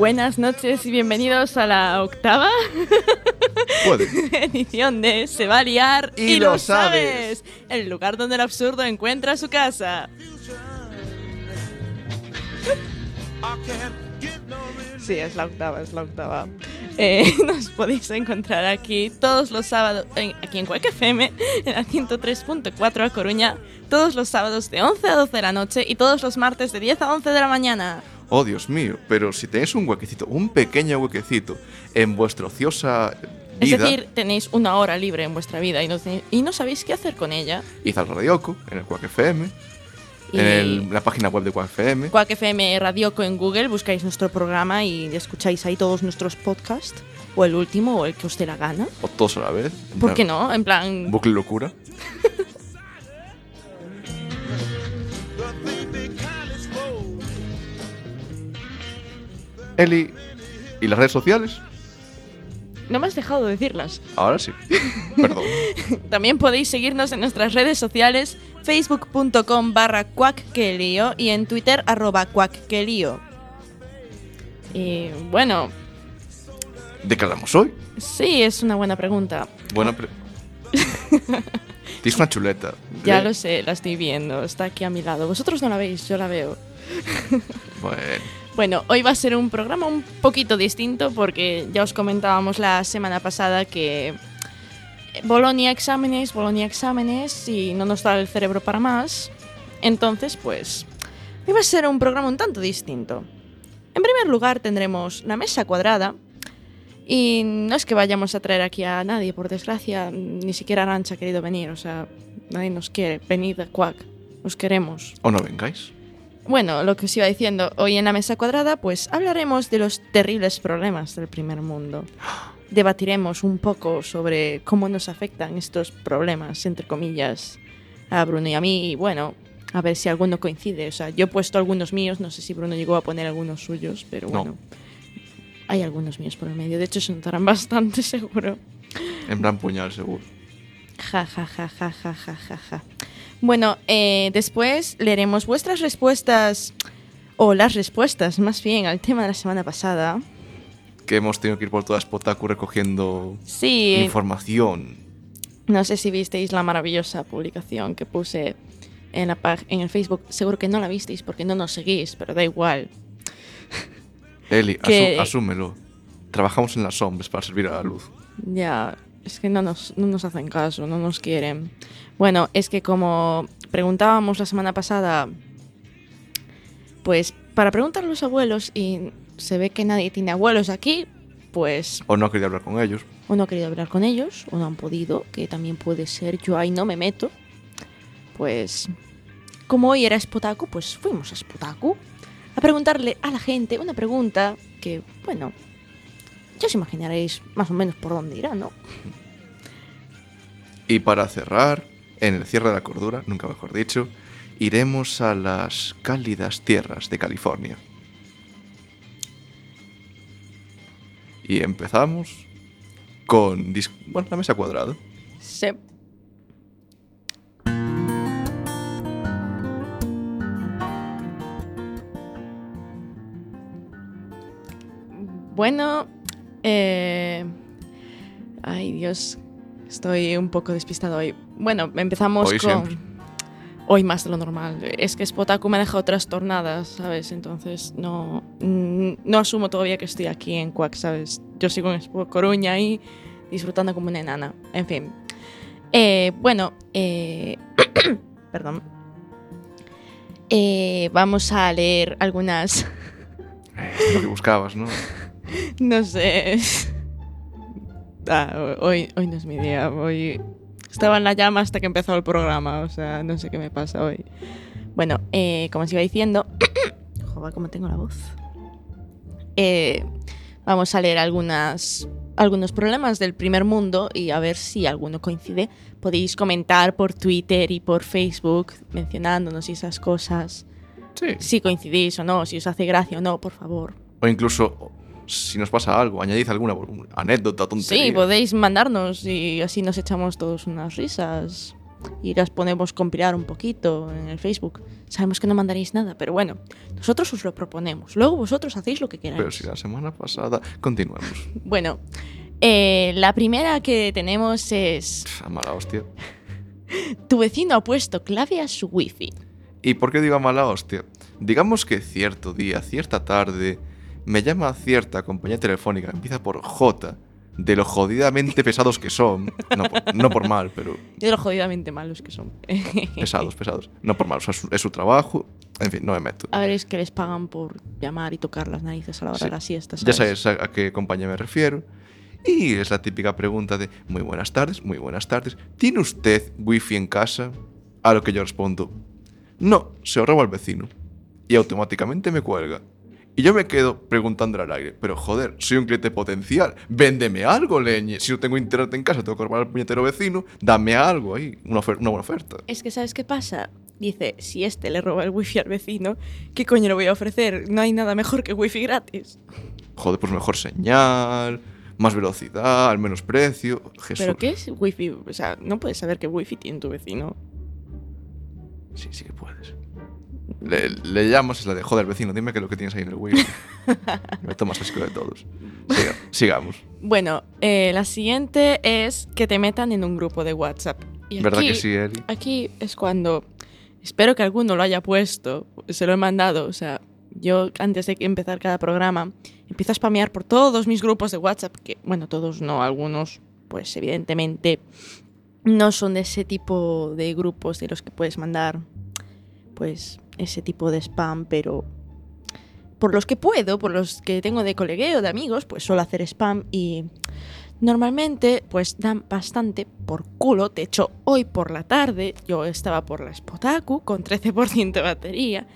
Buenas noches y bienvenidos a la octava Puede. edición de Se va a liar Y lo sabes. el lugar donde el absurdo encuentra su casa. Sí, es la octava, es la octava. Eh, nos podéis encontrar aquí todos los sábados, en- aquí en Cuac FM, en la 103.4 a Coruña, todos los sábados de 11 a 12 de la noche y todos los martes de 10 a 11 de la mañana. Oh, Dios mío. Pero si tenéis un huequecito, un pequeño huequecito en vuestra ociosa Es vida, decir, tenéis una hora libre en vuestra vida y no, tenéis- y no sabéis qué hacer con ella. id al Radioco, en el Quack FM, en el- la página web de Quack FM. Quack FM Radioco en Google, buscáis nuestro programa y escucháis ahí todos nuestros podcasts, o el último, o el que os dé la gana. O todos a la vez. ¿Por plan, qué no? En plan, Bucle locura. Eli, ¿y las redes sociales? no me has dejado decirlas. Ahora sí. Perdón. También podéis seguirnos en nuestras redes sociales, facebook.com barra cuacquelío y en twitter arroba cuacquelío. Y bueno, ¿De qué hablamos hoy? sí, es una buena pregunta. Buena pre... Tienes una chuleta. Ya ¿eh? lo sé, la estoy viendo, está aquí a mi lado. Vosotros no la veis, yo la veo. Bueno. Bueno, hoy va a ser un programa un poquito distinto porque ya os comentábamos la semana pasada que Bolonia exámenes, Bolonia exámenes y no nos da el cerebro para más. Entonces, pues, hoy va a ser un programa un tanto distinto. En primer lugar tendremos la mesa cuadrada y no es que vayamos a traer aquí a nadie, por desgracia, ni siquiera Arancha ha querido venir, o sea, nadie nos quiere. Venid a Quack, os queremos. O no vengáis. Bueno, lo que os iba diciendo, hoy en la mesa cuadrada, pues hablaremos de los terribles problemas del primer mundo. Debatiremos un poco sobre cómo nos afectan estos problemas, entre comillas, a Bruno y a mí. Y bueno, a ver si alguno coincide. O sea, yo he puesto algunos míos, no sé si Bruno llegó a poner algunos suyos, pero No. bueno. Hay algunos míos por el medio. De hecho, se notarán bastante, seguro. En plan puñal, seguro. Ja, ja, ja, ja, ja, ja, ja, ja. Bueno, eh, después leeremos vuestras respuestas, o las respuestas más bien, al tema de la semana pasada. Que hemos tenido que ir por toda Spotaku recogiendo Sí, información. no sé si visteis la maravillosa publicación que puse en, la pag- en el Facebook. Seguro que no la visteis porque no nos seguís, pero da igual. Eli, Que- asúmelo. Trabajamos en las sombras para servir a la luz. Ya, es que no nos, no nos hacen caso, no nos quieren. Bueno, es que como preguntábamos la semana pasada, pues para preguntar a los abuelos y se ve que nadie tiene abuelos aquí, pues O no quería hablar con ellos. o no ha querido hablar con ellos, o no han podido, que también puede ser, yo ahí no me meto. Pues como hoy era Spotaku, pues fuimos a Spotaku a preguntarle a la gente una pregunta que, bueno, ya os imaginaréis más o menos por dónde irá, ¿no? Y para cerrar, en el cierre de la cordura, nunca mejor dicho, iremos a las cálidas tierras de California. Y empezamos con bueno, la mesa cuadrada. Sí. Bueno, eh... ay Dios, estoy un poco despistado hoy. Bueno, empezamos Hoy con... siempre. Hoy más de lo normal. Es que Spotaku me ha dejado trastornada, ¿sabes? Entonces no, mm, no asumo todavía que estoy aquí en Quack, ¿sabes? Yo sigo en Coruña y disfrutando como una enana. En fin. Eh, bueno, eh, perdón. Eh, vamos a leer algunas, Eh, es lo que buscabas, ¿no? no sé. Ah, hoy, hoy no es mi día. Hoy estaba en la llama hasta que empezó el programa. O sea, no sé qué me pasa hoy. Bueno, eh, como os iba diciendo. Joder, cómo tengo la voz. Eh, vamos a leer algunas, algunos problemas del primer mundo y a ver si alguno coincide. Podéis comentar por Twitter y por Facebook mencionándonos y esas cosas. Sí. Si coincidís o no, si os hace gracia o no, por favor. O incluso, si nos pasa algo, añadid alguna anécdota, tontería. Sí, podéis mandarnos y así nos echamos todos unas risas. y las ponemos compilar un poquito en el Facebook. Sabemos que no mandaréis nada, pero bueno, nosotros os lo proponemos. Luego vosotros hacéis lo que queráis. Pero si la semana pasada. Continuemos. Bueno, eh, la primera que tenemos es... A mala hostia. Tu vecino ha puesto clave a su wifi. ¿Y por qué digo a mala hostia? Digamos que cierto día, cierta tarde, me llama cierta compañía telefónica, empieza por J, de lo jodidamente pesados que son. No por, no por mal, pero De lo jodidamente malos que son. pesados, pesados. No por mal, o sea, es su, es su trabajo. En fin, no me meto. A ver, es que les pagan por llamar y tocar las narices a la hora Sí. de la siesta. Ya sabes a, a qué compañía me refiero. Y es la típica pregunta de, muy buenas tardes, muy buenas tardes. ¿Tiene usted wifi en casa? A lo que yo respondo, no, se lo roba al vecino. Y automáticamente me cuelga. Y yo me quedo preguntando al aire, pero joder, soy un cliente potencial, véndeme algo, leñe. Si no tengo internet en casa, tengo que robar al puñetero vecino, dame algo ahí, una, buena oferta. Es que, ¿sabes qué pasa? Dice, si este le roba el wifi al vecino, ¿qué coño le voy a ofrecer? No hay nada mejor que wifi gratis. Joder, pues mejor señal, más velocidad, al menos precio. Jesús. ¿Pero qué es wifi? O sea, no puedes saber qué wifi tiene tu vecino. Sí, sí que puedes. Le, le llamas, es la de joder, vecino, dime qué es lo que tienes ahí en el wifi. Me tomas asco de todos. Siga- sigamos. Bueno, eh, la siguiente es que te metan en un grupo de WhatsApp. Y ¿Verdad aquí- que sí, Eli? Aquí es cuando espero que alguno lo haya puesto, se lo he mandado, o sea, yo antes de empezar cada programa empiezo a spamear por todos mis grupos de WhatsApp, que bueno, todos no, algunos pues evidentemente no son de ese tipo de grupos de los que puedes mandar pues ese tipo de spam, pero por los que puedo, por los que tengo de colegueo, de amigos, pues suelo hacer spam y normalmente pues dan bastante por culo. De hecho, hoy por la tarde yo estaba por la Spotaku con 13% de batería,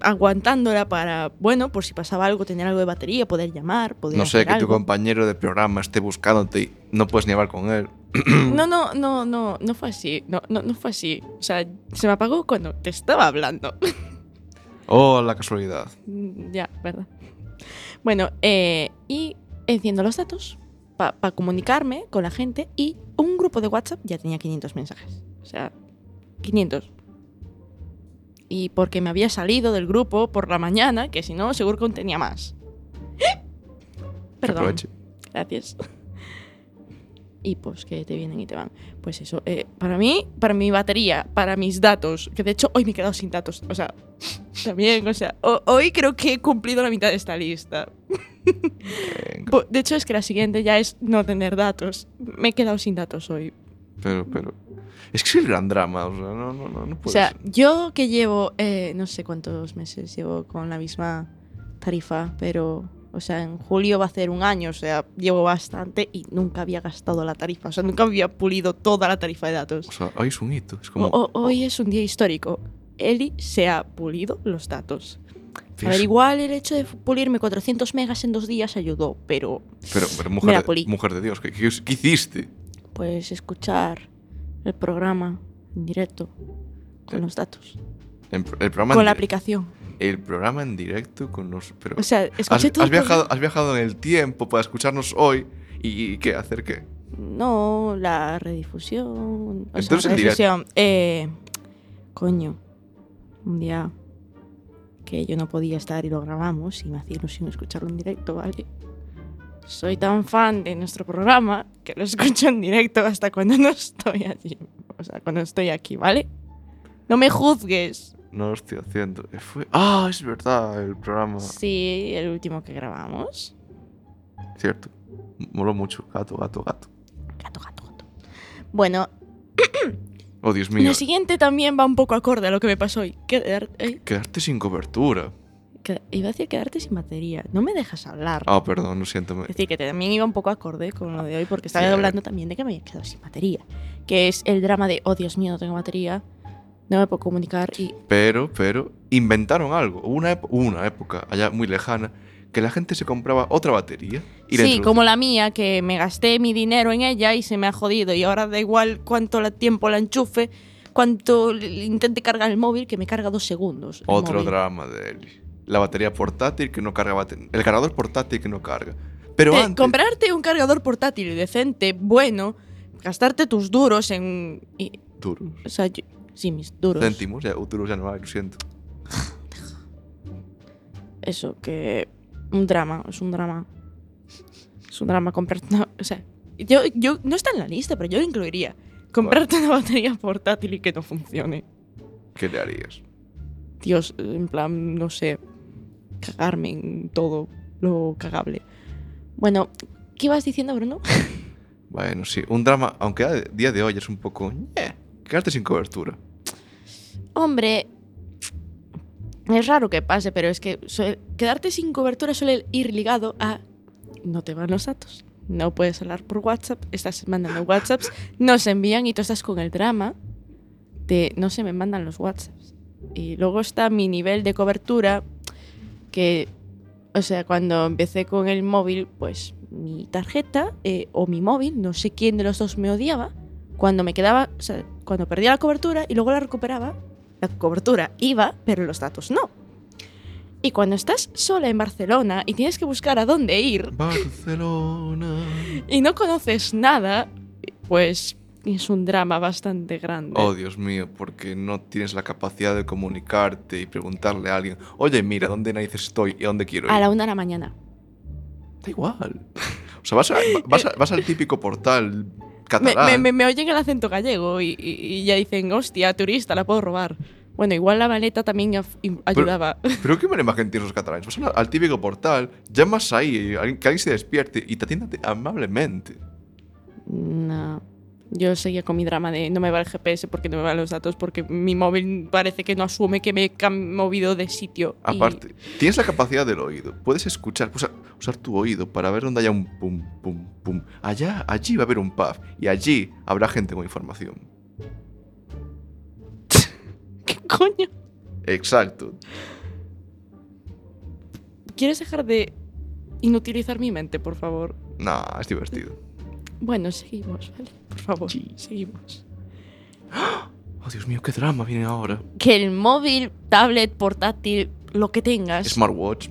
aguantándola para, bueno, por si pasaba algo, tener algo de batería, poder llamar, poder No sé, hacer que tu compañero de programa esté buscándote y no puedes ni hablar con él. No, no, no, no, no fue así. No, no, no fue así. O sea, se me apagó cuando te estaba hablando. Oh, la casualidad. Mm, ya, ¿verdad? Bueno, eh, y enciendo los datos para comunicarme con la gente y un grupo de WhatsApp ya tenía 500 mensajes. O sea, 500. Y porque me había salido del grupo por la mañana, que si no, seguro que aún tenía más. Perdón. aproveche. Gracias. Y pues que te vienen y te van. Pues eso, eh, para mí, para mi batería, para mis datos, que de hecho hoy me he quedado sin datos. O sea, también, o sea, ho- hoy creo que he cumplido la mitad de esta lista. De hecho, es que la siguiente ya es no tener datos. Me he quedado sin datos hoy. Pero, pero. Es que es el gran drama, o sea, no, no, no, no O puede sea, ser. yo que llevo, eh, no sé cuántos meses llevo con la misma tarifa, pero, o sea, en julio va a hacer un año, o sea, llevo bastante y nunca había gastado la tarifa, o sea, nunca había pulido toda la tarifa de datos. O sea, hoy es un hito. Es como. O- o- hoy es un día histórico. Eli se ha pulido los datos. A ver, igual el hecho de pulirme 400 megas en dos días ayudó, pero Pero, pero me mujer, la de, pulí. mujer de Dios, ¿qué, qué, qué hiciste? Pues escuchar el programa en directo con Eh, los datos, En- el programa con la aplicación. El programa en directo con los. Pero, O sea, has, escuché todo has el viajado, has viajado en el tiempo para escucharnos hoy y, y ¿qué? ¿Hacer qué? No, la redifusión. O Entonces sea, en directo. redifusión. Eh, coño, un día que yo no podía estar y lo grabamos y me hacía ilusión escucharlo en directo, ¿vale? Soy tan fan de nuestro programa que lo escucho en directo hasta cuando no estoy allí. O sea, cuando estoy aquí, ¿vale? No me juzgues. No lo estoy haciendo. Fue... Ah, es verdad, el programa. Sí, el último que grabamos. Cierto. Moló mucho. Gato, gato, gato. Gato, gato, gato. Bueno, Oh, Dios mío. lo siguiente también va un poco acorde a lo que me pasó hoy. Quedar- eh, Quedarte sin cobertura. Que- iba a decir quedarte sin batería. No me dejas hablar. Ah, perdón, lo siento. Es decir, que también iba un poco acorde con lo de hoy, porque estaba Sí. hablando también de que me había quedado sin batería. Que es el drama de, oh Dios mío, no tengo batería, no me puedo comunicar y... Pero, pero, inventaron algo. Hubo Una, una época allá muy lejana que la gente se compraba otra batería y la Sí, introducía- como la mía, que me gasté mi dinero en ella y se me ha jodido. Y ahora da igual cuánto la tiempo la enchufe, cuánto intente cargar el móvil, que me carga dos segundos. Otro móvil. drama de Eli. La batería portátil que no carga. El cargador portátil que no carga. Pero antes. comprarte un cargador portátil decente, bueno, gastarte tus duros en... y Duros. O sea, yo- sí, mis duros. Céntimos, ya, duros ya no hay, lo siento. Eso, que. Un drama, es un drama. Es un drama comprarte una. O sea, yo, yo. No está en la lista, pero yo lo incluiría. Comprarte una batería portátil y que no funcione. ¿Qué le harías? Dios, en plan, no sé. Cagarme en todo lo cagable. Bueno, ¿qué ibas diciendo, Bruno? Bueno, sí, un drama, aunque a día de hoy es un poco... Eh, quedarte sin cobertura. Hombre, es raro que pase, pero es que suele- quedarte sin cobertura suele ir ligado a no te van los datos. No puedes hablar por WhatsApp, estás mandando WhatsApps, no se envían y tú estás con el drama de no se me mandan los WhatsApps. Y luego está mi nivel de cobertura que, o sea, cuando empecé con el móvil, pues mi tarjeta eh, o mi móvil, no sé quién de los dos me odiaba, cuando me quedaba, o sea, cuando perdía la cobertura y luego la recuperaba, la cobertura iba, pero los datos no. Y cuando estás sola en Barcelona y tienes que buscar a dónde ir Barcelona. y no conoces nada, pues es un drama bastante grande. Oh, Dios mío, porque no tienes la capacidad de comunicarte y preguntarle a alguien, oye, mira, ¿dónde narices estoy y a dónde quiero ir? a la una de la mañana. Da igual. O sea, vas, a- vas a- vas al típico portal catalán. me- me- me oyen el acento gallego y, y- y ya dicen, hostia, turista, la puedo robar. Bueno, igual la maleta también ayudaba. Pero qué manera que entienden los catalanes. Vas al, al típico portal, llamas ahí, que alguien se despierte y te atiende amablemente. No. Yo seguía con mi drama de no me va el GPS porque no me van los datos, porque mi móvil parece que no asume que me he movido de sitio. y- Aparte, tienes la capacidad del oído. Puedes escuchar, usar, usar tu oído para ver dónde haya un pum, pum, pum. Allá, allí va a haber un pub. Y allí habrá gente con información. ¿Qué coño? Exacto. ¿Quieres dejar de inutilizar mi mente, por favor? Nah, es divertido. Bueno, seguimos, ¿vale? Por favor, Sí. seguimos. Oh, Dios mío, qué drama viene ahora. Que el móvil, tablet, portátil, lo que tengas. Smartwatch.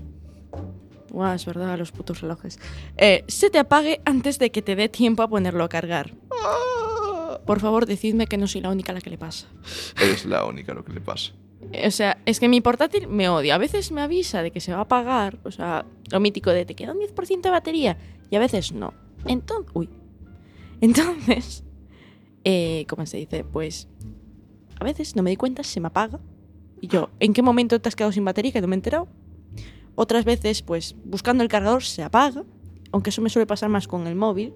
Buah, es verdad, los putos relojes. Eh, se te apague antes de que te dé tiempo a ponerlo a cargar. Por favor, decidme que no soy la única a la que le pasa. Eres la única lo que le pasa. O sea, es que mi portátil me odia. A veces me avisa de que se va a apagar. O sea, lo mítico de te queda un 10% de batería. Y a veces no. Entonces, uy. Entonces, eh, ¿cómo se dice? Pues a veces no me di cuenta, se me apaga. Y yo, ¿en qué momento te has quedado sin batería que no me he enterado? Otras veces, pues buscando el cargador se apaga. Aunque eso me suele pasar más con el móvil.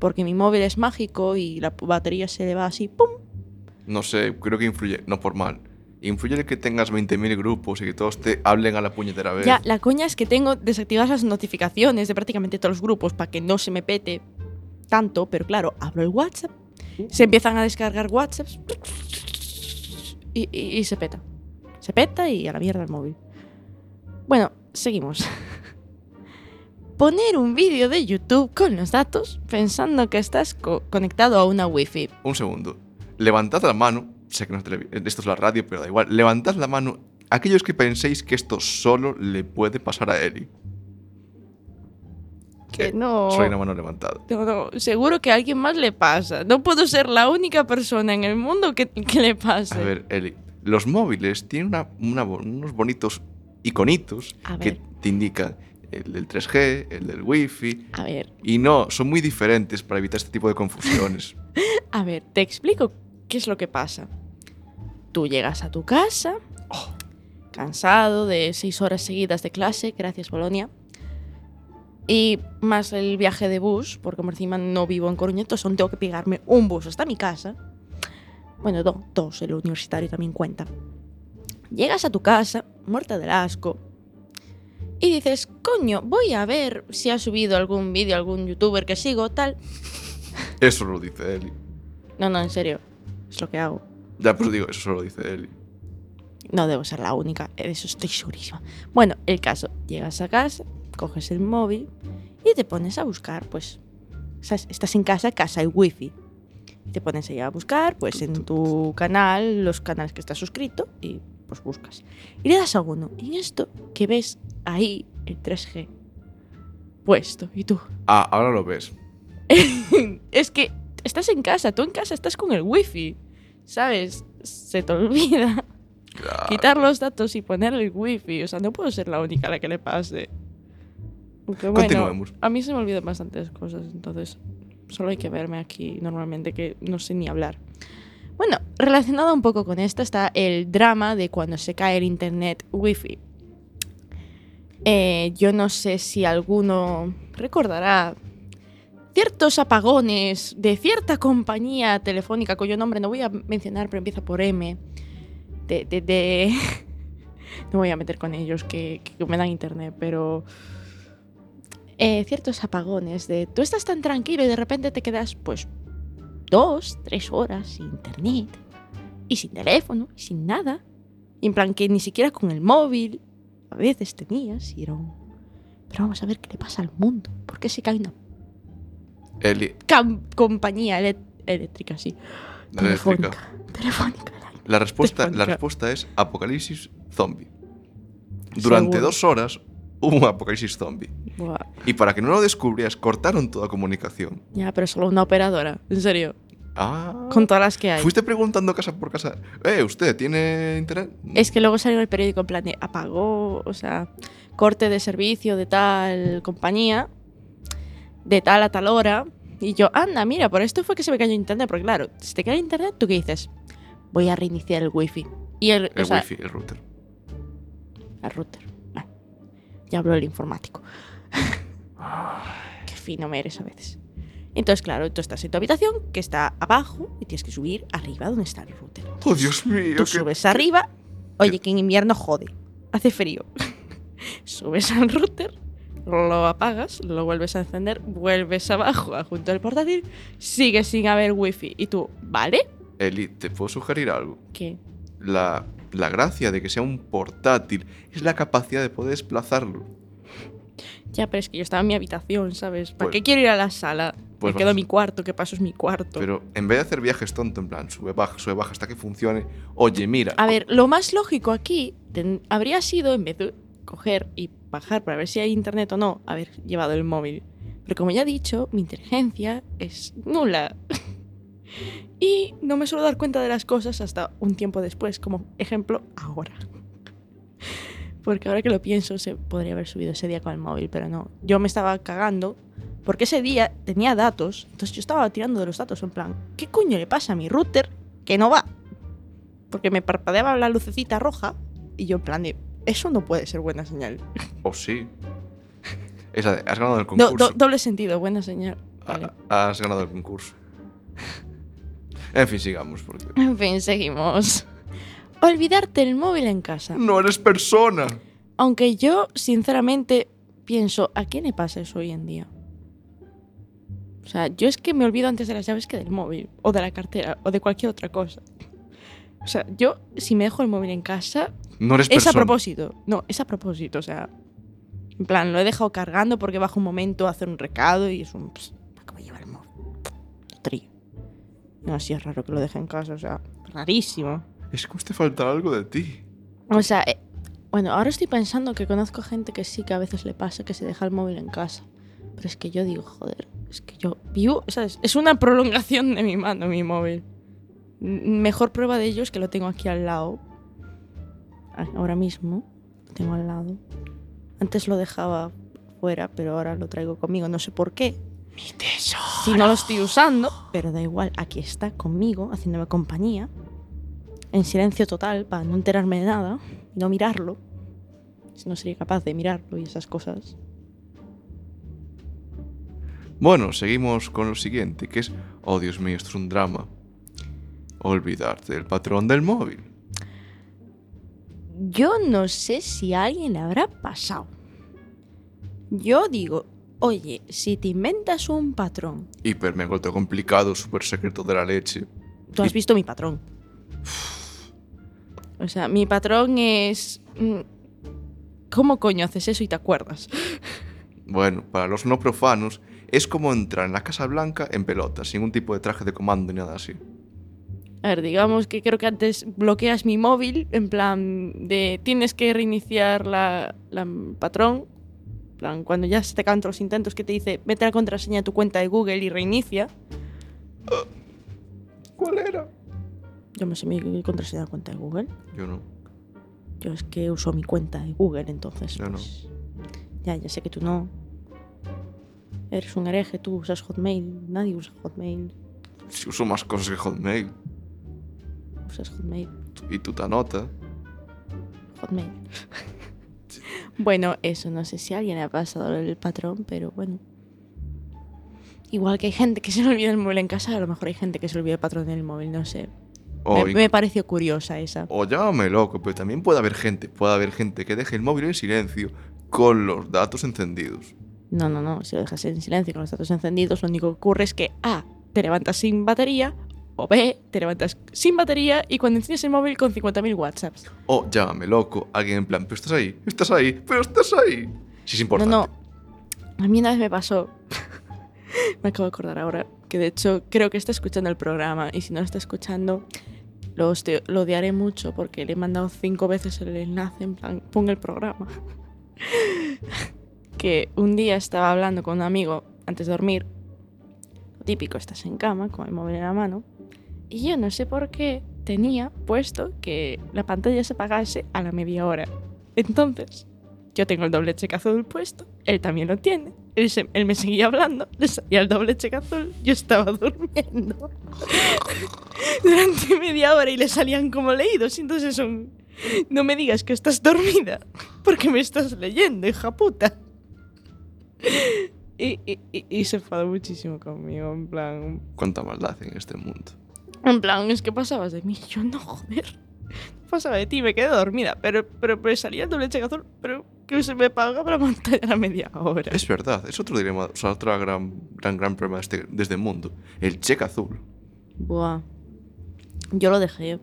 Porque mi móvil es mágico y la batería se le va así, ¡pum! No sé, creo que influye, no por mal. Influye el que tengas 20.000 grupos y que todos te hablen a la puñetera vez. Ya, la coña es que tengo desactivadas las notificaciones de prácticamente todos los grupos para que no se me pete tanto, pero claro, abro el WhatsApp, se empiezan a descargar WhatsApps y, y- y se peta. Se peta y a la mierda el móvil. Bueno, seguimos. Poner un vídeo de YouTube con los datos pensando que estás co- conectado a una wifi. Un segundo. Levantad la mano. Sé que no es esto es la radio, pero da igual. Levantad la mano aquellos que penséis que esto solo le puede pasar a Eli. Que no... Hay una mano levantada. No, no, seguro que a alguien más le pasa. No puedo ser la única persona en el mundo que, que le pase. A ver, Eli. Los móviles tienen una- una bo- unos bonitos iconitos que te indican el del 3G, el del Wi-Fi. A ver, Y no, son muy diferentes para evitar este tipo de confusiones. a ver, te explico qué es lo que pasa. Tú llegas a tu casa, Oh. cansado de seis horas seguidas de clase, gracias Bolonia, y más el viaje de bus, porque encima no vivo en Coruña, entonces tengo que pegarme un bus hasta mi casa. Bueno, do- dos, el universitario también cuenta. Llegas a tu casa, muerta del asco, y dices, coño, voy a ver si ha subido algún vídeo, algún youtuber que sigo, tal. Eso lo dice Eli. No, no, en serio, es lo que hago. Ya, pues digo, eso lo dice Eli. No debo ser la única, de eso estoy segurísima. Bueno, el caso, llegas a casa, coges el móvil y te pones a buscar, pues, estás en casa, casa hay wifi. Te pones ahí a buscar, pues, en tu canal, los canales que estás suscrito y pues buscas. Y le das a uno. Y esto que ves ahí, el 3G, puesto. Y tú, Ah, ahora lo ves. es que estás en casa, tú en casa estás con el wifi. ¿sabes? Se te olvida Claro. quitar los datos y poner el wifi. O sea, no puedo ser la única a la que le pase. Aunque bueno, Continuemos. a mí se me olvidan bastantes cosas, entonces solo hay que verme aquí normalmente que no sé ni hablar. Bueno, relacionado un poco con esto está el drama de cuando se cae el internet wifi. Eh, yo no sé si alguno recordará ciertos apagones de cierta compañía telefónica cuyo nombre no voy a mencionar, pero empieza por M. De. de, de- no voy a meter con ellos que, que me dan internet, pero. Eh, ciertos apagones de. Tú estás tan tranquilo y de repente te quedas, pues. Dos, tres horas sin internet. Y sin teléfono, y sin nada. Y en plan que ni siquiera con el móvil. A veces tenías y era un. Pero vamos a ver qué le pasa al mundo. ¿Por qué se cae una Eli, compañía eléctrica, sí. la eléctrica. Telefónica. Telefónica. La respuesta, la respuesta es apocalipsis zombie. Durante Seguro. dos horas hubo un apocalipsis zombie. Buah. Y para que no lo descubrieras, cortaron toda comunicación. Ya, pero solo una operadora. En serio. Ah. Con todas las que hay. Fuiste preguntando casa por casa. Eh, ¿usted tiene internet? Es que luego salió el periódico en plan de apagó, o sea, corte de servicio de tal compañía, de tal a tal hora. Y yo, anda, mira, por esto fue que se me cayó internet. Porque claro, si te cae internet, ¿tú qué dices? Voy a reiniciar el wifi. Y el, El o sea, wifi, el router. el router. Ya habló el informático. Qué fino me eres a veces. Entonces, claro, tú estás en tu habitación, que está abajo, y tienes que subir arriba donde está el router. Oh, Dios mío. Tú qué- subes arriba. Oye, que en invierno jode. Hace frío. subes al router, lo apagas, lo vuelves a encender, vuelves abajo a junto al portátil, sigue sin haber wifi. Y tú, ¿vale? Eli, ¿te puedo sugerir algo? ¿Qué? La, la gracia de que sea un portátil es la capacidad de poder desplazarlo. Ya, pero es que yo estaba en mi habitación, ¿sabes? ¿Para Pues- qué quiero ir a la sala? pues Me quedo en mi cuarto, que paso es mi cuarto. Pero en vez de hacer viajes tonto, en plan, sube, baja, sube, baja hasta que funcione. Oye, mira. A ver, lo más lógico aquí ten- habría sido, en vez de coger y bajar para ver si hay internet o no, haber llevado el móvil. Pero como ya he dicho, mi inteligencia es nula. y no me suelo dar cuenta de las cosas hasta un tiempo después, como ejemplo, ahora. Porque ahora que lo pienso, se podría haber subido ese día con el móvil, pero no. Yo me estaba cagando porque ese día tenía datos, entonces yo estaba tirando de los datos en plan, ¿qué coño le pasa a mi router que no va? Porque me parpadeaba la lucecita roja y yo en plan de, eso no puede ser buena señal. O sí. Esa de, has ganado el concurso. do- doble sentido, buena señal. Vale. Ah, Has ganado el concurso. En fin, sigamos. Porque... En fin, seguimos. Olvidarte el móvil en casa. No eres persona. Aunque yo, sinceramente, pienso, ¿a quién le pasa eso hoy en día? O sea, yo es que me olvido antes de las llaves que del móvil, o de la cartera, o de cualquier otra cosa. O sea, yo, si me dejo el móvil en casa, No eres es persona. a propósito. No, es a propósito, o sea. En plan, lo he dejado cargando porque bajo un momento a hacer un recado y es un. Pss, ¿Para qué voy a llevar el móvil? Tontería. No, sí es raro que lo deje en casa, o sea, rarísimo. Es que te falta algo de ti. O sea, eh, bueno, ahora estoy pensando que conozco gente que sí que a veces le pasa que se deja el móvil en casa. Pero es que yo digo, joder, es que yo vivo, ¿sabes? Es una prolongación de mi mano, mi móvil. Mejor prueba de ello es que lo tengo aquí al lado. A- Ahora mismo, lo tengo al lado. Antes lo dejaba fuera, pero ahora lo traigo conmigo, no sé por qué. Mi tesoro. Si no lo estoy usando, pero da igual, aquí está conmigo, haciéndome compañía, en silencio total, para no enterarme de nada y no mirarlo. Si no sería capaz de mirarlo y esas cosas. Bueno, seguimos con lo siguiente, que es... Oh, Dios mío, esto es un drama. Olvidarte del patrón del móvil. Yo no sé si a alguien le habrá pasado. Yo digo, oye, si te inventas un patrón, Hiper mega complicado, súper secreto de la leche. tú has Y- visto mi patrón. O sea, mi patrón es... mm, ¿Cómo coño haces eso y te acuerdas? Bueno, para los no profanos, es como entrar en la Casa Blanca en pelota, sin ningún tipo de traje de comando ni nada así. A ver, digamos que creo que antes bloqueas mi móvil, en plan de tienes que reiniciar la, la patrón. Plan, cuando ya se te todos los intentos que te dice mete la contraseña de tu cuenta de Google y reinicia. ¿Cuál era? Yo me sé mi contraseña de cuenta de Google. Yo no. Yo es que uso mi cuenta de Google, entonces. Yo no. pues, Ya, ya sé que tú no. Eres un hereje, tú usas Hotmail. Nadie usa Hotmail. Si uso más cosas que Hotmail. Usas Hotmail. Y tú te anota. Hotmail. bueno, eso no sé si a alguien ha pasado el patrón, pero bueno. Igual que hay gente que se le olvida el móvil en casa, a lo mejor hay gente que se le olvida el patrón en el móvil, no sé. O, me, me pareció curiosa esa. o llámame loco, pero también puede haber gente, puede haber gente que deje el móvil en silencio con los datos encendidos. No, no, no. Si lo dejas en silencio con los datos encendidos, lo único que ocurre es que A. Te levantas sin batería. O B. Te levantas sin batería y cuando enciendes el móvil con 50.000 WhatsApps. O llámame loco, alguien en plan, pero estás ahí, estás ahí, pero estás ahí. Si es importante. No, no. A mí una vez me pasó. me acabo de acordar ahora. Que de hecho creo que está escuchando el programa. Y si no lo está escuchando, lo, odiaré mucho porque le he mandado cinco veces el enlace. En plan, ponga el programa. que un día estaba hablando con un amigo antes de dormir. Lo típico, estás en cama con el móvil en la mano. Y yo no sé por qué tenía puesto que la pantalla se apagase a la media hora. Entonces, yo tengo el doble cheque azul puesto, él también lo tiene. Él, se- él me seguía hablando, le salía el doble cheque azul, yo estaba durmiendo durante media hora y le salían como leídos. Entonces son, no me digas que estás dormida, porque me estás leyendo, hija puta. Y, y- y- y se enfadó muchísimo conmigo, en plan, Cuánta maldad en este mundo. En plan, es que pasabas de mí. Yo no, joder. Pasaba de ti, me quedé dormida. Pero, pero, pero salía el doble cheque azul, pero que se me pagaba la pantalla a la media hora. Es verdad, es otro dilema, o sea, otro gran, gran, gran problema de este, de este mundo. El cheque azul. Buah. Yo lo dejé.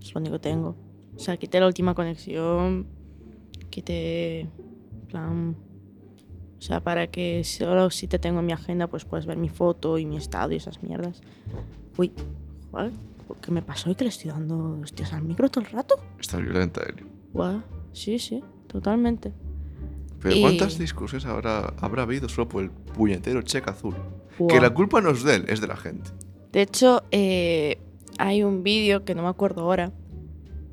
Es lo único que tengo. O sea, quité la última conexión. Quité. en plan. O sea, para que solo si te tengo en mi agenda, pues puedes ver mi foto y mi estado y esas mierdas. Uy, joder, ¿qué me pasó? ¿Y que le estoy dando hostias al micro todo el rato? Está violenta, Eli. Buah, sí, sí, totalmente. Pero Y- ¿cuántas discusiones habrá, habrá habido solo por el puñetero cheque azul? Que la culpa no es de él, es de la gente. De hecho, eh, hay un vídeo que no me acuerdo ahora,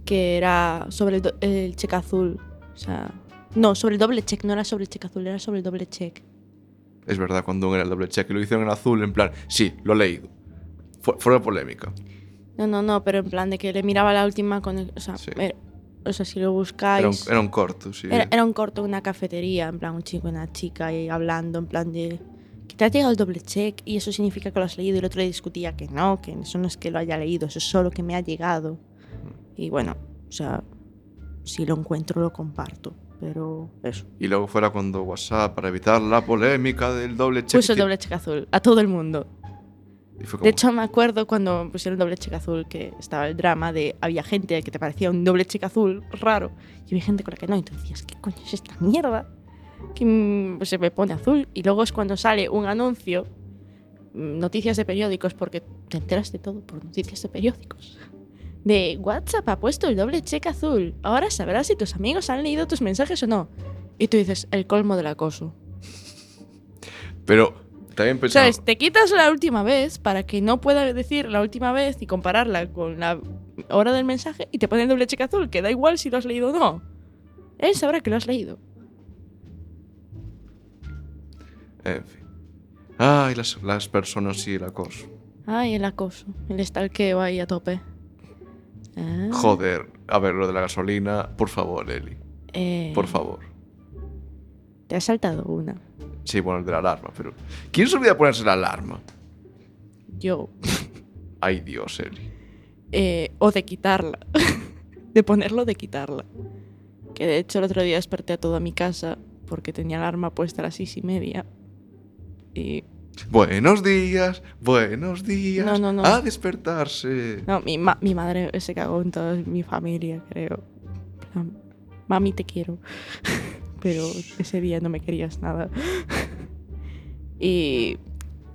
que era sobre el, el cheque azul. O sea, no, sobre el doble check, no era sobre el cheque azul, era sobre el doble check. Es verdad, cuando era el doble cheque lo hicieron en azul, en plan, sí, lo he leído. Fu- fuera polémica. No, no, no, pero en plan de que le miraba la última con o sea, Sí. era- o sea, si lo Era un, buscáis. era un corto, sí. Era, era un corto en una cafetería, en plan un chico y una chica y hablando, en plan de que te ha llegado el doble check y eso significa que lo has leído y el otro le discutía que no, que eso no es que lo haya leído, eso es solo que me ha llegado. Y bueno, o sea, si lo encuentro lo comparto, pero eso. Y luego fuera cuando WhatsApp, para evitar la polémica del doble cheque. Puso el doble check azul a todo el mundo. Como, De hecho, me acuerdo cuando pusieron el doble check azul que estaba el drama de había gente que te parecía un doble check azul raro y había gente con la que no. Y tú decías, ¿qué coño es esta mierda? Que mm, pues, se me pone azul. Y luego es cuando sale un anuncio, mm, noticias de periódicos, porque te enteras de todo por noticias de periódicos. De WhatsApp ha puesto el doble check azul. Ahora sabrás si tus amigos han leído tus mensajes o no. Y tú dices, el colmo del acoso. Pero también pensaba, ¿Sabes? Te quitas la última vez para que no pueda decir la última vez y compararla con la hora del mensaje y te pone el doble cheque azul, que da igual si lo has leído o no. Él sabrá que lo has leído. en fin. Ay, las, las personas y el acoso. Ay, el acoso, el stalkeo ahí a tope. Ah, Joder, a ver, lo de la gasolina, por favor, Eli. eh, Por favor. Te has saltado una. Sí, bueno, el de la alarma, pero. ¿Quién se olvida ponerse la alarma? Yo. Ay, Dios, Eli. Eh, o de quitarla. de ponerlo de quitarla. Que de hecho el otro día desperté a toda mi casa porque tenía la alarma puesta a las seis y media. Y Buenos días, buenos días. No, no, no. A despertarse. No, mi, ma- mi madre se cagó en toda mi familia, creo. Mami, te quiero. Pero ese día no me querías nada. y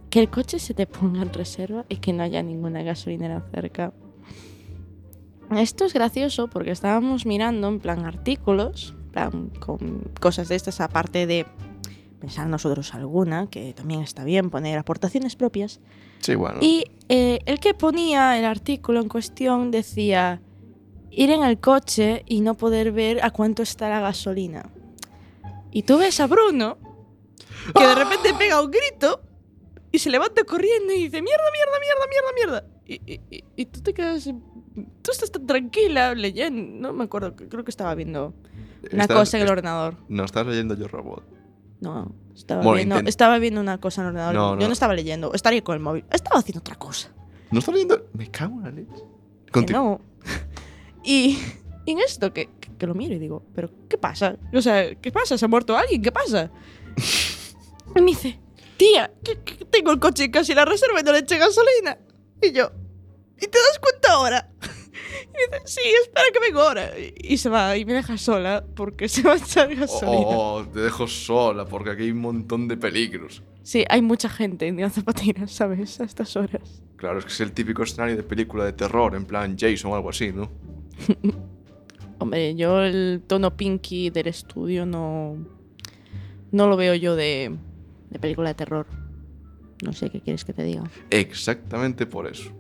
que el coche se te ponga en reserva y que no haya ninguna gasolinera cerca. Esto es gracioso porque estábamos mirando en plan artículos, en plan con cosas de estas aparte de pensar nosotros alguna, que también está bien poner aportaciones propias. Sí, bueno. Y eh, el que ponía el artículo en cuestión decía ir en el coche y no poder ver a cuánto está la gasolina. Y tú ves a Bruno, que de repente pega un grito y se levanta corriendo y dice, mierda, mierda, mierda, mierda, mierda. Y, y- y- y tú te quedas... Tú estás tan tranquila leyendo, no me acuerdo, creo que estaba viendo una cosa en el ordenador. No, estás leyendo Yo Robot. No, estaba, Bueno, viendo, intent- estaba viendo una cosa en el ordenador. No, Yo no. no estaba leyendo, estaría con el móvil. Estaba haciendo otra cosa. ¿No estás leyendo? Me cago en la leche. No. Y, y en esto, que, que, que lo miro y digo, ¿pero qué pasa? O sea, ¿qué pasa? ¿Se ha muerto alguien? ¿Qué pasa? Y me dice, tía, que, que tengo el coche casi en la reserva y no le eché gasolina. Y yo, ¿y te das cuenta ahora? Y me dice, sí, espera que vengo ahora. Y, y se va y me deja sola porque se va a echar gasolina. Oh, te dejo sola porque aquí hay un montón de peligros. Sí, hay mucha gente en zapatillas, ¿sabes? A estas horas. Claro, es que es el típico escenario de película de terror, en plan Jason o algo así, ¿no? Hombre, yo el tono pinky del estudio no. No lo veo yo de, de película de terror. No sé qué quieres que te diga. Exactamente por eso.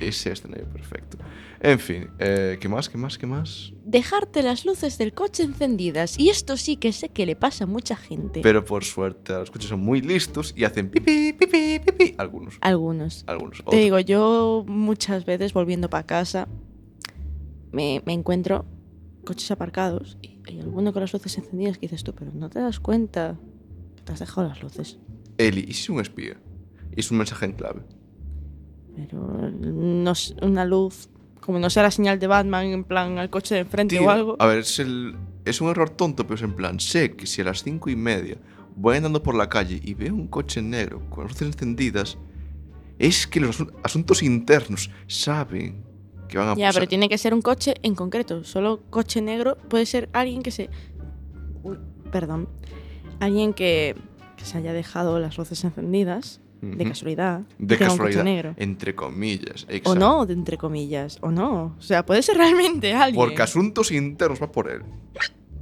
Ese escenario perfecto. En fin, eh, ¿qué más? ¿Qué más? ¿Qué más? Dejarte las luces del coche encendidas. Y esto sí que sé que le pasa a mucha gente. Pero por suerte, los coches son muy listos y hacen pipi, pipi, pipi. Algunos. Algunos. Algunos. Te Otros. digo, yo muchas veces volviendo para casa me, me encuentro coches aparcados y hay alguno con las luces encendidas que dices tú, pero no te das cuenta que te has dejado las luces. Eli, ¿y si es un espía? Y es un mensaje en clave. Pero no es una luz, como no sea la señal de Batman en plan al coche de enfrente Tío, o algo. A ver, es, el, es un error tonto, pero es en plan, sé que si a las cinco y media voy andando por la calle y veo un coche negro con las luces encendidas, es que los asun- asuntos internos saben que van a Ya, pero tiene que ser un coche en concreto. Solo coche negro puede ser alguien que se. Uy, perdón. Alguien que, que se haya dejado las luces encendidas de Ujú. casualidad. y De tenga un coche casualidad, negro. entre comillas. O exacto. no, de entre comillas. O no. O sea, puede ser realmente alguien. Porque asuntos internos va por él.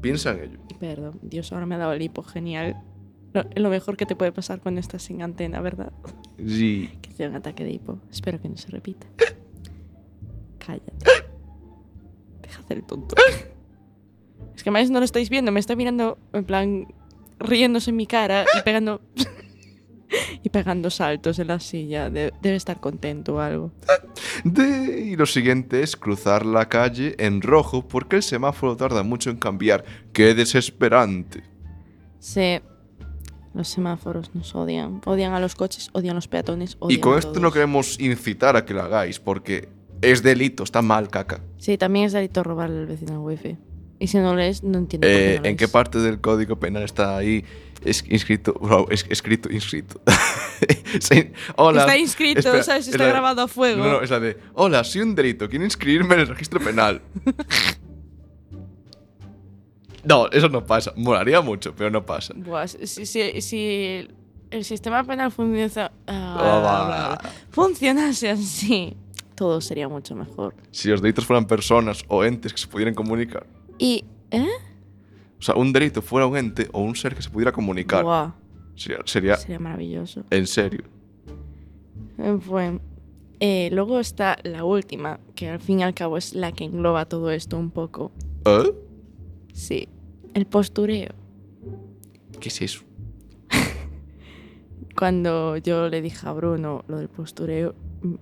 Piensa en ello. Perdón, Dios, ahora me ha dado el hipo. Genial. Lo, lo mejor que te puede pasar cuando estás sin antena, ¿verdad? Sí. Que dé un ataque de hipo. Espero que no se repita. Cállate. Deja de hacer el tonto. Es que más no lo estáis viendo, me está mirando en plan riéndose en mi cara y pegando y pegando saltos en la silla. De- debe estar contento o algo. De- y lo siguiente es cruzar la calle en rojo porque el semáforo tarda mucho en cambiar. ¡Qué desesperante! Sí. Los semáforos nos odian. Odian a los coches, odian a los peatones, odian Y con a esto no queremos incitar a que lo hagáis porque es delito, está mal, caca. Sí, también es delito robarle al vecino el wifi. Y si no lees, no entiendo por qué Eh, no ¿En qué parte del código penal está ahí es- inscrito? Wow, es- escrito, inscrito. Sí, Hola. Está inscrito, Espera, ¿sabes? es Está de- grabado a fuego. No, no, es la de. Hola, soy un delito, quiero inscribirme en el registro penal. no, eso no pasa. Molaría mucho, pero no pasa. Buah, si, si- si el sistema penal funciona, Ah. funcionase así, todo sería mucho mejor. Si los delitos fueran personas o entes que se pudieran comunicar. Y, ¿eh? O sea, un delito fuera un ente o un ser que se pudiera comunicar. Buah, Sería, sería sería maravilloso. en serio. Bueno, eh, luego está la última, que al fin y al cabo es la que engloba todo esto un poco. ¿Eh? Sí, el postureo. ¿Qué es eso? Cuando yo le dije a Bruno lo del postureo,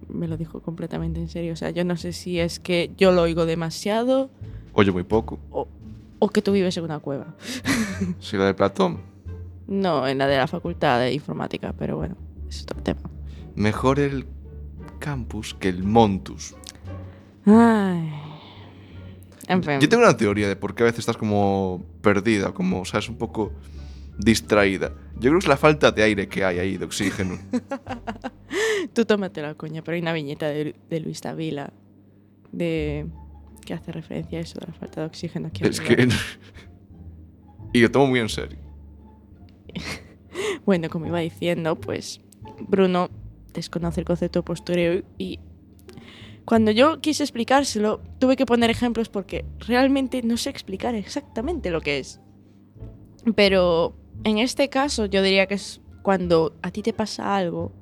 me lo dijo completamente en serio. O sea, yo no sé si es que yo lo oigo demasiado Oye, muy poco. o, o que tú vives en una cueva. Soy la de Platón. No, en la de la facultad de informática, pero bueno, es otro tema. Mejor el campus que el montus. Ay. En fin. Yo tengo una teoría de por qué a veces estás como perdida, como, sabes, un poco distraída. Yo creo que es la falta de aire que hay ahí, de oxígeno. Tú tómate la coña, pero hay una viñeta de, de Luis Davila de que hace referencia a eso de la falta de oxígeno aquí es arriba. que... y lo tomo muy en serio. Bueno, como iba diciendo, pues Bruno desconoce el concepto de postureo y cuando yo quise explicárselo tuve que poner ejemplos porque realmente no sé explicar exactamente lo que es. Pero en este caso yo diría que es cuando a ti te pasa algo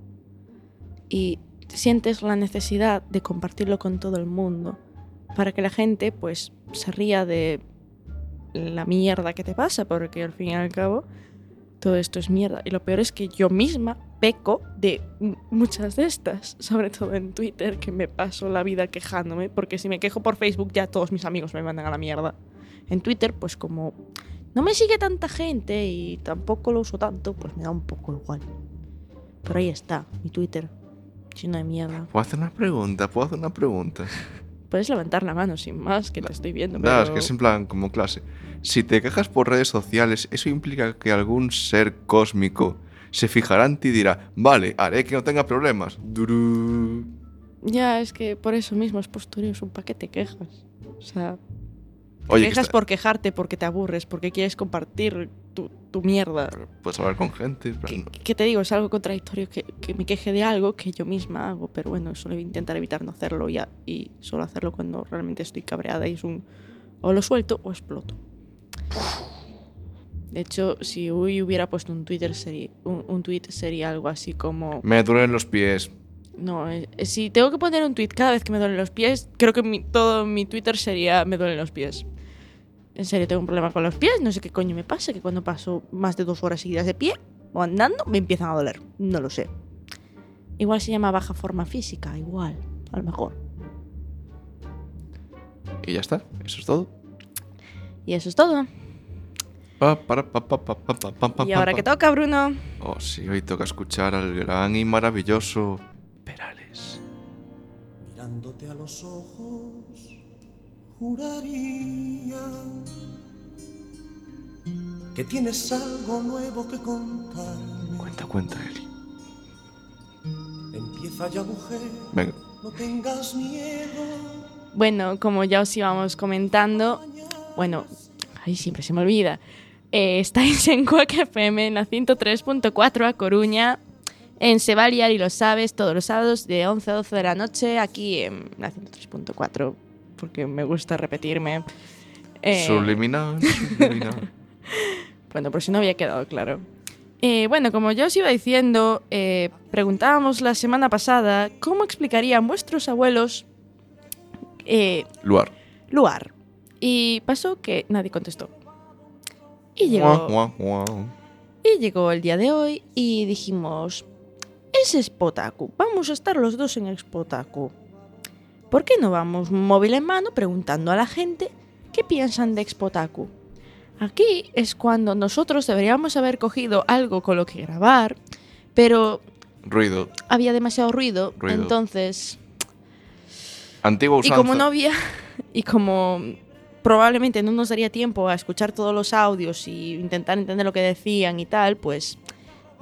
y sientes la necesidad de compartirlo con todo el mundo para que la gente pues se ría de la mierda que te pasa, porque al fin y al cabo todo esto es mierda. Y lo peor es que yo misma peco de muchas de estas, sobre todo en Twitter, que me paso la vida quejándome, porque si me quejo por Facebook ya todos mis amigos me mandan a la mierda. En Twitter, pues como no me sigue tanta gente y tampoco lo uso tanto, pues me da un poco igual. Pero ahí está, mi Twitter, lleno de mierda. Puedo hacer una pregunta, puedo hacer una pregunta. Puedes levantar la mano sin más, que te estoy viendo. Es pero- que es en plan como clase. Si te quejas por redes sociales, eso implica que algún ser cósmico se fijará en ti y dirá, vale, haré que no tenga problemas. Durú. Ya, es que por eso mismo es postureo, es un paquete quejas. O sea, Oye, que quejas por quejarte, porque te aburres, porque quieres compartir tu, tu mierda. puedes hablar con gente. Que, que te digo, es algo contradictorio que, que me queje de algo que yo misma hago, pero bueno, suelo intentar evitar no hacerlo ya y solo hacerlo cuando realmente estoy cabreada y es un o lo suelto o exploto. De hecho, si hoy hubiera puesto un Twitter sería un, un tweet sería algo así como Me duelen los pies. No, eh, eh, si tengo que poner un tweet cada vez que me duelen los pies, creo que mi- todo mi Twitter sería me duelen los pies. En serio, tengo un problema con los pies, no sé qué coño me pasa, que cuando paso más de dos horas seguidas de pie o andando me empiezan a doler. No lo sé. Igual se llama baja forma física, igual, a lo mejor. Y ya está, eso es todo. Y eso es todo. Pa, para, pa, pa, pa, pa, pa, pa, Y ahora que toca, Bruno. Oh, sí, hoy toca escuchar al gran y maravilloso Perales. Mirándote a los ojos, juraría que tienes algo nuevo que contarme. Cuenta, cuenta, Eli. Empieza ya, mujer, Venga. no tengas miedo. Bueno, como ya os íbamos comentando, bueno, ay, siempre se me olvida. Eh, estáis en Quack FM, en la 103.4 a Coruña, en Sebaliar y lo sabes, todos los sábados de 11 a 12 de la noche, aquí en la 103.4, porque me gusta repetirme. Eh, Subliminal, subliminal. bueno, por si no había quedado claro. Eh, bueno, como ya os iba diciendo, eh, preguntábamos la semana pasada cómo explicarían vuestros abuelos eh, Luar. lugar. Y pasó que nadie contestó. Y llegó, y llegó el día de hoy y dijimos, es Spotaku, vamos a estar los dos en Spotaku. ¿Por qué no vamos móvil en mano preguntando a la gente qué piensan de Spotaku? Aquí es cuando nosotros deberíamos haber cogido algo con lo que grabar, pero Ruido. había demasiado ruido, Ruido. entonces Antigua Y usanza. como no había, y como probablemente no nos daría tiempo a escuchar todos los audios y intentar entender lo que decían y tal, pues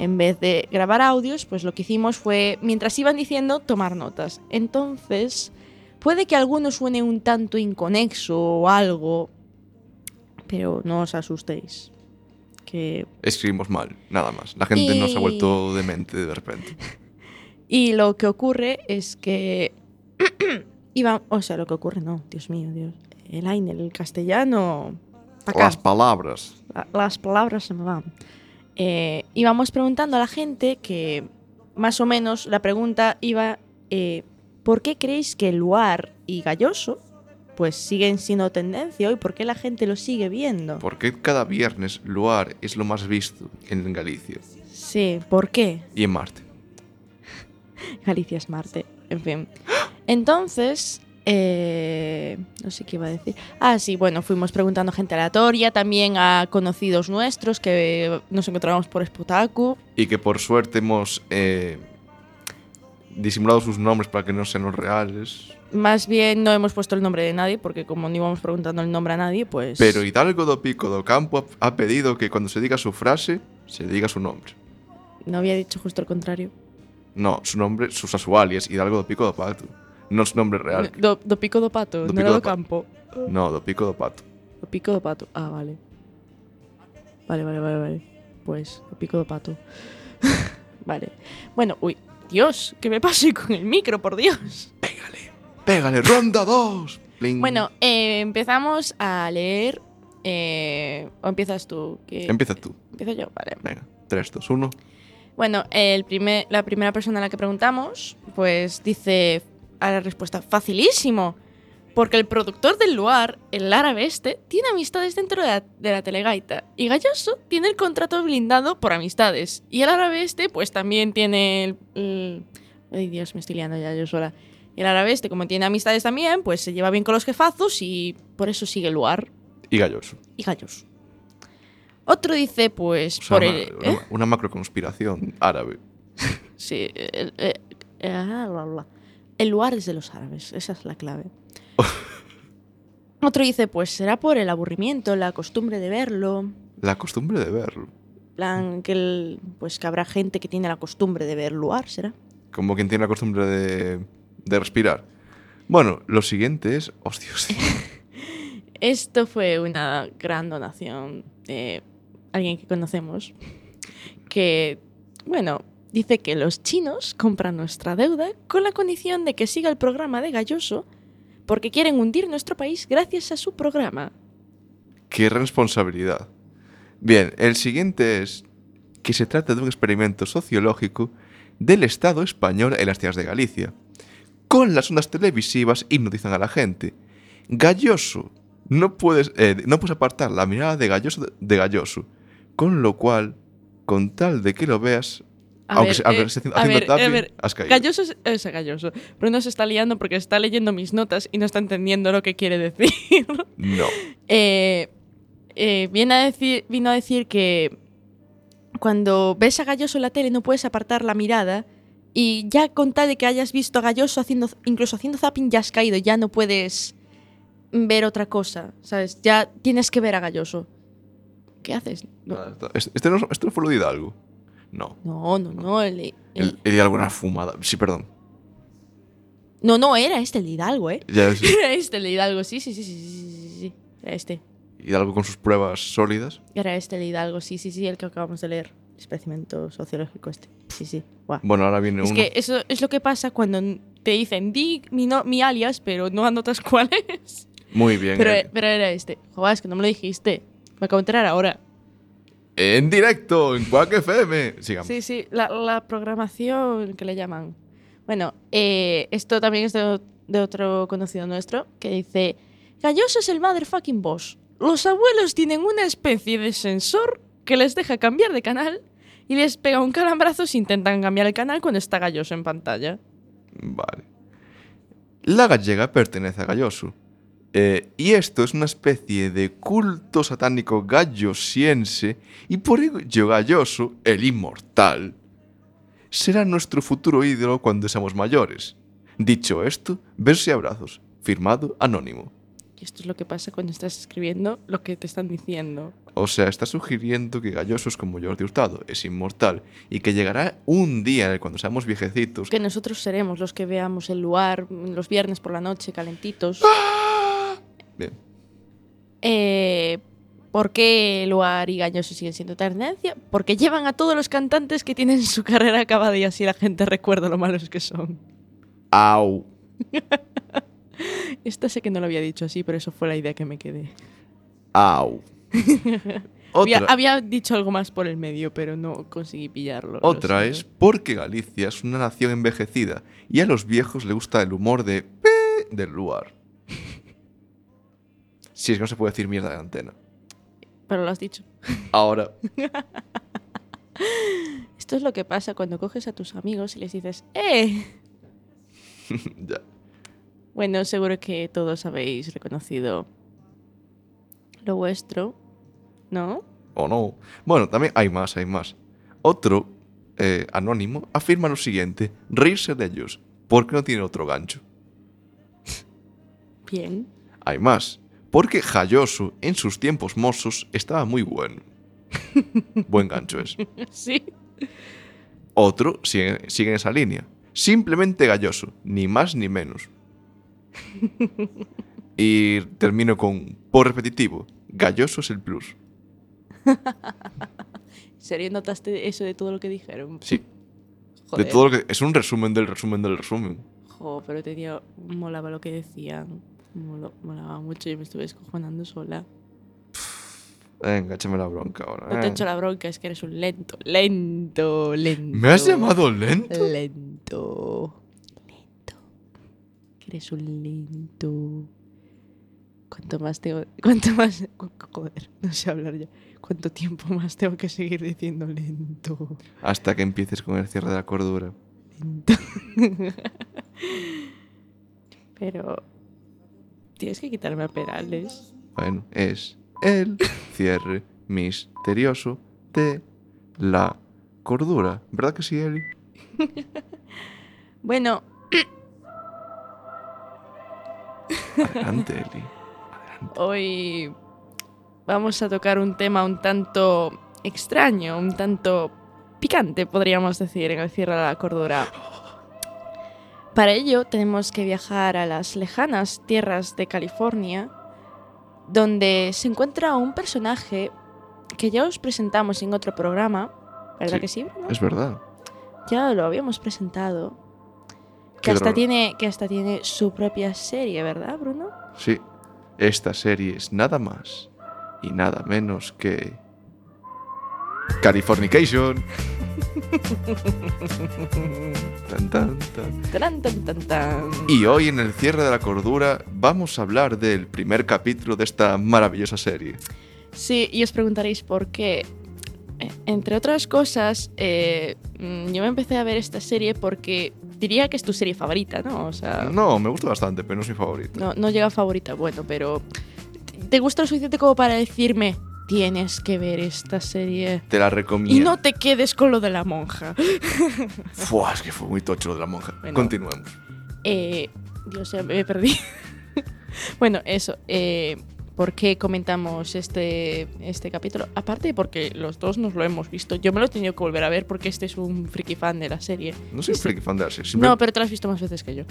en vez de grabar audios, pues lo que hicimos fue, mientras iban diciendo, tomar notas. Entonces, puede que alguno suene un tanto inconexo o algo, pero no os asustéis. Que Escribimos mal, nada más. La gente no se ha Y- vuelto demente de repente. Y lo que ocurre es que iba, o sea, lo que ocurre no, Dios mío, Dios. El Aine, el castellano. acá. Las palabras. La- las palabras se me van. Eh, íbamos preguntando a la gente que más o menos la pregunta iba eh, ¿por qué creéis que Luar y Galloso pues siguen siendo tendencia hoy? ¿Por qué la gente lo sigue viendo? ¿Por qué cada viernes Luar es lo más visto en Galicia Sí, ¿por qué? y en Marte? Galicia es Marte, en fin. Entonces, eh, no sé qué iba a decir. Ah, sí, bueno, fuimos preguntando a gente aleatoria, también a conocidos nuestros que nos encontramos por Sputaku. Y que por suerte hemos eh, disimulado sus nombres para que no sean los reales. Más bien no hemos puesto el nombre de nadie, porque como no íbamos preguntando el nombre a nadie, pues... Pero Hidalgo do Pico do Campo ha pedido que cuando se diga su frase, se diga su nombre. No había dicho justo el contrario. No, su nombre, sus su alias, Hidalgo do Pico do Pato. No su nombre real. Do, do pico do pato, Do no era do pa- campo. No, do Pico do Pato. Do pico do pato. Ah, vale. Vale, vale, vale, vale. Pues, do pico do pato. vale. Bueno, uy, Dios, ¿qué me pasa con el micro, por Dios? Pégale, ronda 2. Bueno, eh, empezamos a leer Eh, ¿O empiezas tú? Que- Empieza tú. Empiezo yo, vale. Venga, 3, 2, 1. Bueno, el primer, la primera persona a la que preguntamos, pues dice a la respuesta, facilísimo, porque el productor del lugar, el árabe este, tiene amistades dentro de la, de la telegaita, y Galloso tiene el contrato blindado por amistades, y el árabe este, pues también tiene el... el- ay Dios, me estoy liando ya yo sola. Y el árabe este, como tiene amistades también, pues se lleva bien con los jefazos y por eso sigue el lugar, Y Galloso. y Galloso. Otro dice, pues, O sea, por una, el... ¿eh? una macroconspiración árabe. Sí, el, eh, ah, bla, bla. El lugar es de los árabes, esa es la clave. Otro dice, pues será por el aburrimiento, la costumbre de verlo, La costumbre de verlo. plan que el- pues que habrá gente que tiene la costumbre de ver lugar, será. Como quien tiene la costumbre de, de respirar. Bueno, lo siguiente es. Esto fue una gran donación de alguien que conocemos, que, bueno, dice que los chinos compran nuestra deuda con la condición de que siga el programa de Galloso porque quieren hundir nuestro país gracias a su programa. Qué responsabilidad. Bien, el siguiente es que se trata de un experimento sociológico del Estado español en las tierras de Galicia. Con las ondas televisivas hipnotizan a la gente. Galloso. No puedes, eh, no puedes apartar la mirada de Galloso de, Galloso. Con lo cual, con tal de que lo veas, A aunque, ver, se- eh, haciendo a ver, tapping, a ver, has caído. Galloso es, es Galloso, pero no se está liando porque está leyendo mis notas y no está entendiendo lo que quiere decir. No. Eh, eh, viene a decir, vino a decir que cuando ves a Galloso en la tele no puedes apartar la mirada y ya con tal de que hayas visto a Galloso haciendo, incluso haciendo zapping ya has caído, ya no puedes ver otra cosa, ¿sabes? Ya tienes que ver a Galloso. ¿Qué haces? No, este no, este no fue lo de Hidalgo. No. no, no, no, el- el- El, el Hidalgo era fumada. Sí, perdón. no, no, era este el Hidalgo, ¿eh? Ya es- Era este el Hidalgo, sí, sí, sí, sí, sí, sí, sí, era este. Hidalgo con sus pruebas sólidas. Era este el Hidalgo, sí, sí, sí, el que acabamos de leer. Experimento sociológico este. Sí, sí. Bueno, ahora viene Es uno. que eso es lo que pasa cuando te dicen di mi, no- mi alias, pero no anotas cuál es. Muy bien. Pero, Eli. pero era este. Joder, es que no me lo dijiste. Me acabo de enterar ahora. En directo, en Quack FM. Sigamos. Sí, sí, la, la programación que le llaman. Bueno, eh, esto también es de, de otro conocido nuestro que dice: Galloso es el motherfucking boss. Los abuelos tienen una especie de sensor que les deja cambiar de canal y les pega un calambrazo si intentan cambiar el canal cuando está Galloso en pantalla. Vale. La gallega pertenece a Galloso. Eh, y esto es una especie de culto satánico gallosiense y por ello Galloso, el inmortal, será nuestro futuro ídolo cuando seamos mayores. Dicho esto, besos y abrazos. Firmado Anónimo. Y esto es lo que pasa cuando estás escribiendo lo que te están diciendo. O sea, está sugiriendo que Galloso es como Jordi Hurtado, es inmortal y que llegará un día en el cuando seamos viejecitos. Que nosotros seremos los que veamos el lugar los viernes por la noche calentitos. Bien. Eh, ¿Por qué Luar y Galloso siguen siendo tendencia? Porque llevan a todos los cantantes que tienen su carrera acabada y así la gente recuerda lo malos que son. Au. Esta sé que no lo había dicho así, pero eso fue la idea que me quedé. Au. Había, había dicho algo más por el medio, pero no conseguí pillarlo. lo otra es porque Galicia es una nación envejecida y a los viejos le gusta el humor de "Pe" del lugar. Si es que no se puede decir mierda de antena. Pero lo has dicho. Ahora, Esto es lo que pasa cuando coges a tus amigos y les dices, ¡eh! ya. Bueno, seguro que todos habéis reconocido lo vuestro, ¿no? O no. Bueno, también hay más, hay más. Otro, eh, anónimo, afirma lo siguiente: reírse de ellos, porque no tiene otro gancho. Bien. Hay más, porque Jayoso en sus tiempos mozos estaba muy bueno. Buen gancho es. Sí. Otro sigue, sigue en esa línea. Simplemente galloso, ni más ni menos. Y termino con, por repetitivo, galloso es el plus. ¿En serio notaste eso de todo lo que dijeron? Sí, Joder. de todo lo que... Es un resumen del resumen del resumen. Jo, pero tenía... Molaba lo que decían. Molo- molaba mucho y me estuve escojonando sola. Venga, échame la bronca ahora. No te eh. echo la bronca, es que eres un lento. Lento, lento. ¿Me has llamado lento? Lento. Lento. Que eres un lento. Cuanto más tengo. Cuanto más. Joder, no sé hablar ya. ¿Cuánto tiempo más tengo que seguir diciendo lento? Hasta que empieces con el cierre de la cordura. Lento. Pero. Tienes que quitarme a Perales. Bueno, es el cierre misterioso de la cordura. ¿Verdad que sí, Eli? Bueno, Adelante, Eli. hoy vamos a tocar un tema un tanto extraño, un tanto picante, podríamos decir, en el cierre de la cordura. Para ello tenemos que viajar a las lejanas tierras de California, donde se encuentra un personaje que ya os presentamos en otro programa, ¿verdad Sí. que sí? Es verdad. Ya lo habíamos presentado. Que hasta, tiene, que hasta tiene su propia serie, ¿verdad, Bruno? Sí, esta serie es nada más y nada menos que. Californication. Tan, tan, tan. Tan, tan, tan, tan. Y hoy en el cierre de la cordura vamos a hablar del primer capítulo de esta maravillosa serie. Sí, y os preguntaréis por qué. Eh, Entre otras cosas, eh, mm, yo me empecé a ver esta serie porque diría que es tu serie favorita, ¿no? O sea, No, me gusta bastante, pero no es mi favorita. no, no llega a favorita, bueno, pero ¿te gusta lo suficiente como para decirme tienes que ver esta serie? Te la recomiendo. Y no te quedes con lo de la monja. Fua, es que fue muy tocho lo de la monja. Bueno. Continuemos. Eh, Dios, ya me perdí. bueno, eso. Eh, ¿Por qué comentamos este, este capítulo? Aparte porque los dos nos lo hemos visto. Yo me lo he tenido que volver a ver porque este es un friki fan de la serie. No soy Sí. friki fan de la serie, No, pero te lo has visto más veces que yo.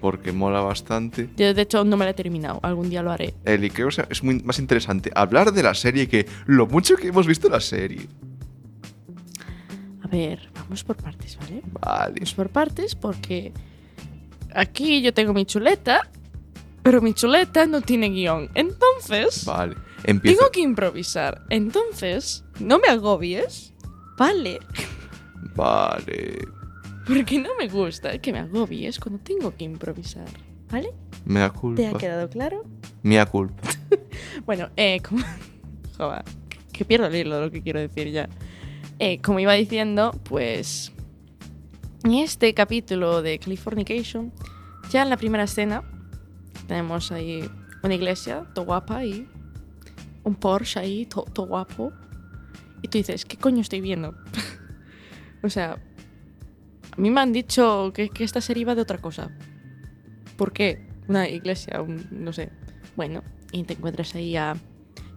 porque mola bastante. Yo, de hecho, no me la he terminado. Algún día lo haré. Eli, creo que es muy más interesante hablar de la serie que lo mucho que hemos visto la serie. A ver, vamos por partes, ¿vale? Vale. Vamos por partes porque aquí yo tengo mi chuleta, pero mi chuleta no tiene guion. Entonces... Vale. Empieza. Tengo que improvisar. Entonces, no me agobies. Vale. Vale. Porque no me gusta que me agobies cuando tengo que improvisar. ¿Vale? Mea ¿Te ha culpa. quedado claro? Mea culpa. Bueno, eh, como. Joder, que pierdo el hilo de lo que quiero decir ya. Eh, como iba diciendo, pues. En este capítulo de Californication, ya en la primera escena, tenemos ahí una iglesia, todo guapa y un Porsche ahí, todo, todo guapo. Y tú dices, ¿qué coño estoy viendo? o sea, a mí me han dicho que, que esta serie iba de otra cosa. ¿Por qué? Una iglesia, un- no sé. Bueno, y te encuentras ahí a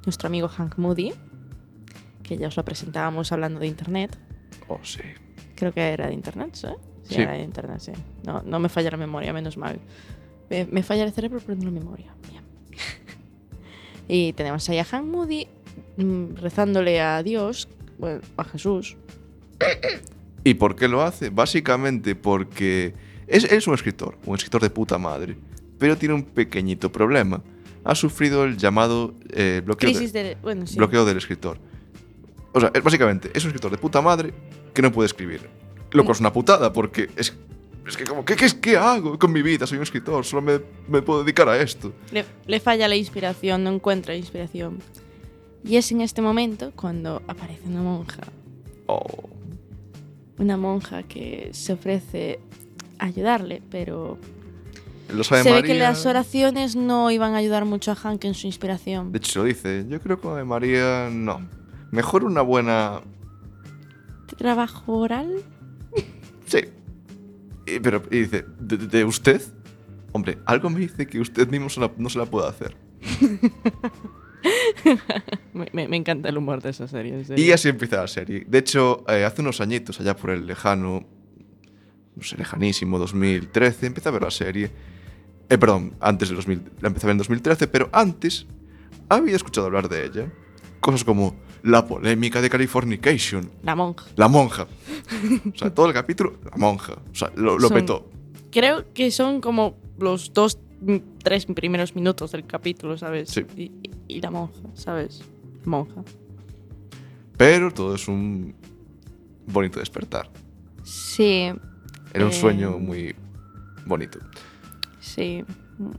nuestro amigo Hank Moody, que ya os lo presentábamos hablando de internet. Oh, sí. Creo que era de internet, ¿sí? Sí, Sí. era de internet, sí. No, no me falla la memoria, menos mal. Me, me falla el cerebro, pero no la memoria. Bien. y tenemos ahí a Hank Moody mm, rezándole a Dios, bueno, a Jesús. ¿Y por qué lo hace? Básicamente porque es, es un escritor, un escritor de puta madre, pero tiene un pequeñito problema. Ha sufrido el llamado eh, bloqueo, de- Crisis de... Bueno, sí. bloqueo del escritor. O sea, es, básicamente es un escritor de puta madre que no puede escribir. Lo cual es una putada porque es, es que como, ¿qué, qué, qué hago con mi vida? Soy un escritor, solo me, me puedo dedicar a esto. Le, le falla la inspiración, no encuentra inspiración. Y es en este momento cuando aparece una monja. Oh, Una monja que se ofrece a ayudarle, pero lo sabe se ve María. que las oraciones no iban a ayudar mucho a Hank en su inspiración. De hecho, se lo dice. Yo creo que María no. Mejor una buena ¿Trabajo oral? Sí. Y, pero y dice, ¿de, usted? Hombre, algo me dice que usted mismo se la- no se la puede hacer. Me, me- me encanta el humor de esa serie. Y así empieza la serie. De hecho, eh, hace unos añitos, allá por el lejano, no sé, lejanísimo 2013, empecé a ver la serie. Eh, perdón, antes del 2000, la empecé a ver en 2013, pero antes había escuchado hablar de ella. Cosas como la polémica de Californication, La monja. la monja. O sea, todo el capítulo, la monja. O sea, lo, lo Son- petó. Creo que son como los dos, tres primeros minutos del capítulo, ¿sabes? Sí. Y, y- y la monja, ¿sabes? monja. Pero todo es un bonito despertar. Sí, Era un Eh. sueño muy bonito. sí,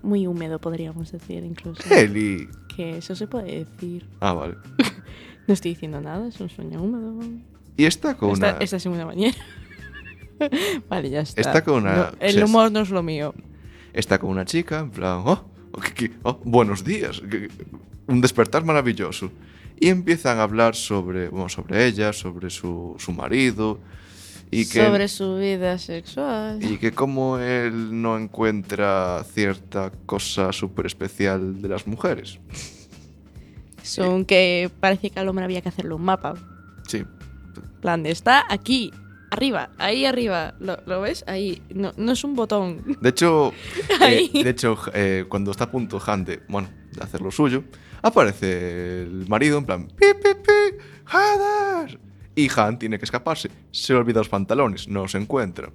muy húmedo podríamos decir incluso. Eli. Que eso se puede decir. Ah, vale. No estoy diciendo nada, es un sueño húmedo. Y está con Esta, una... esta es una bañera. vale, ya está. Está con una- No, el humor no es lo mío. Está con una chica, en plan, oh, oh, oh, buenos días, un despertar maravilloso. Y empiezan a hablar sobre, bueno, sobre ella, sobre su, su marido, y que, Sobre su vida sexual. y que como él no encuentra cierta cosa súper especial de las mujeres. Son que parece que al hombre había que hacerle un mapa. Sí, En plan de está aquí, arriba, ahí arriba. ¿Lo, lo ves? Ahí. No, no es un botón. De hecho, eh, de hecho eh, cuando está a punto Han de, bueno, de hacer lo suyo, aparece el marido en plan, pi, pi, pi, joder. Y Han tiene que escaparse. Se olvida los pantalones, no los encuentra.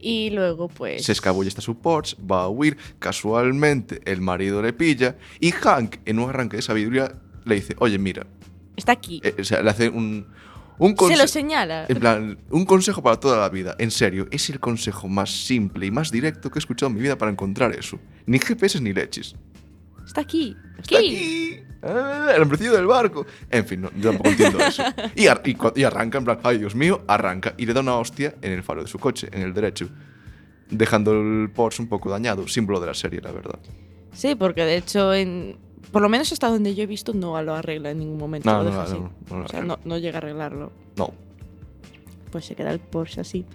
Y luego, pues. Se escabulle hasta su Porsche, va a huir. Casualmente, el marido le pilla. Y Hank, en un arranque de sabiduría, le dice: Oye, mira. Está aquí. eh, o sea, le hace un. un Se lo señala. En plan, un consejo para toda la vida. En serio, es el consejo más simple y más directo que he escuchado en mi vida para encontrar eso. Ni GPS ni leches. Está aquí. Aquí. ¡Está aquí! Ah, el hombrecillo del barco. En fin, no, yo tampoco entiendo eso. Y, ar- y cu- y arranca, en plan, ay Dios mío, arranca y le da una hostia en el faro de su coche, en el derecho. Dejando el Porsche un poco dañado, símbolo de la serie, la verdad. Sí, porque de hecho, en, por lo menos hasta donde yo he visto, no lo arregla en ningún momento. No, lo no, deja no, así. o sea, no, llega a arreglarlo. No. Pues se queda el Porsche así.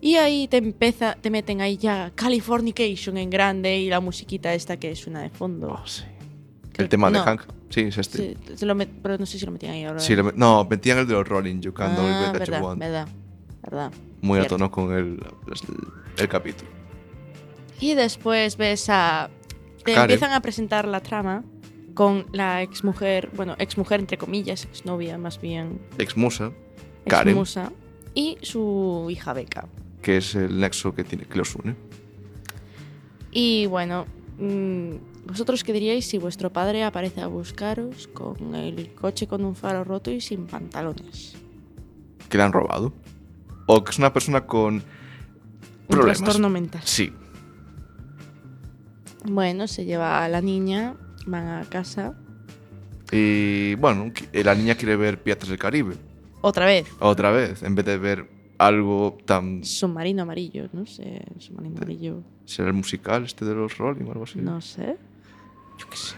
Y ahí te empieza, te meten ahí ya Californication en grande y la musiquita esta que suena de fondo. Oh, sí. El tema de no, Hank. Sí, es este. sí, se lo met- pero no sé si lo metían ahí ahora. Sí, le met- no, metían el de los Rolling, You Can Do It ah, That You verdad, verdad, verdad. Muy a cierto. tono con el, el capítulo. Y después ves a... Te Karen. empiezan a presentar la trama con la exmujer, bueno, exmujer entre comillas, exnovia más bien, Ex Musa, Karen, exmusa, y su hija Beca. que es el nexo que, tiene, que los une. Y bueno, mm, ¿vosotros qué diríais si vuestro padre aparece a buscaros con el coche con un faro roto y sin pantalones? Que le han robado. O que es una persona con Un problemas. trastorno mental. Sí. Bueno, se lleva a la niña, van a casa, Y bueno, qui- la niña quiere ver Piratas del Caribe. otra vez. Otra vez, en vez de ver algo tan... Submarino amarillo, no sé, submarino amarillo, ¿Será el musical este de los Rolling o algo así? no sé. Yo qué sé.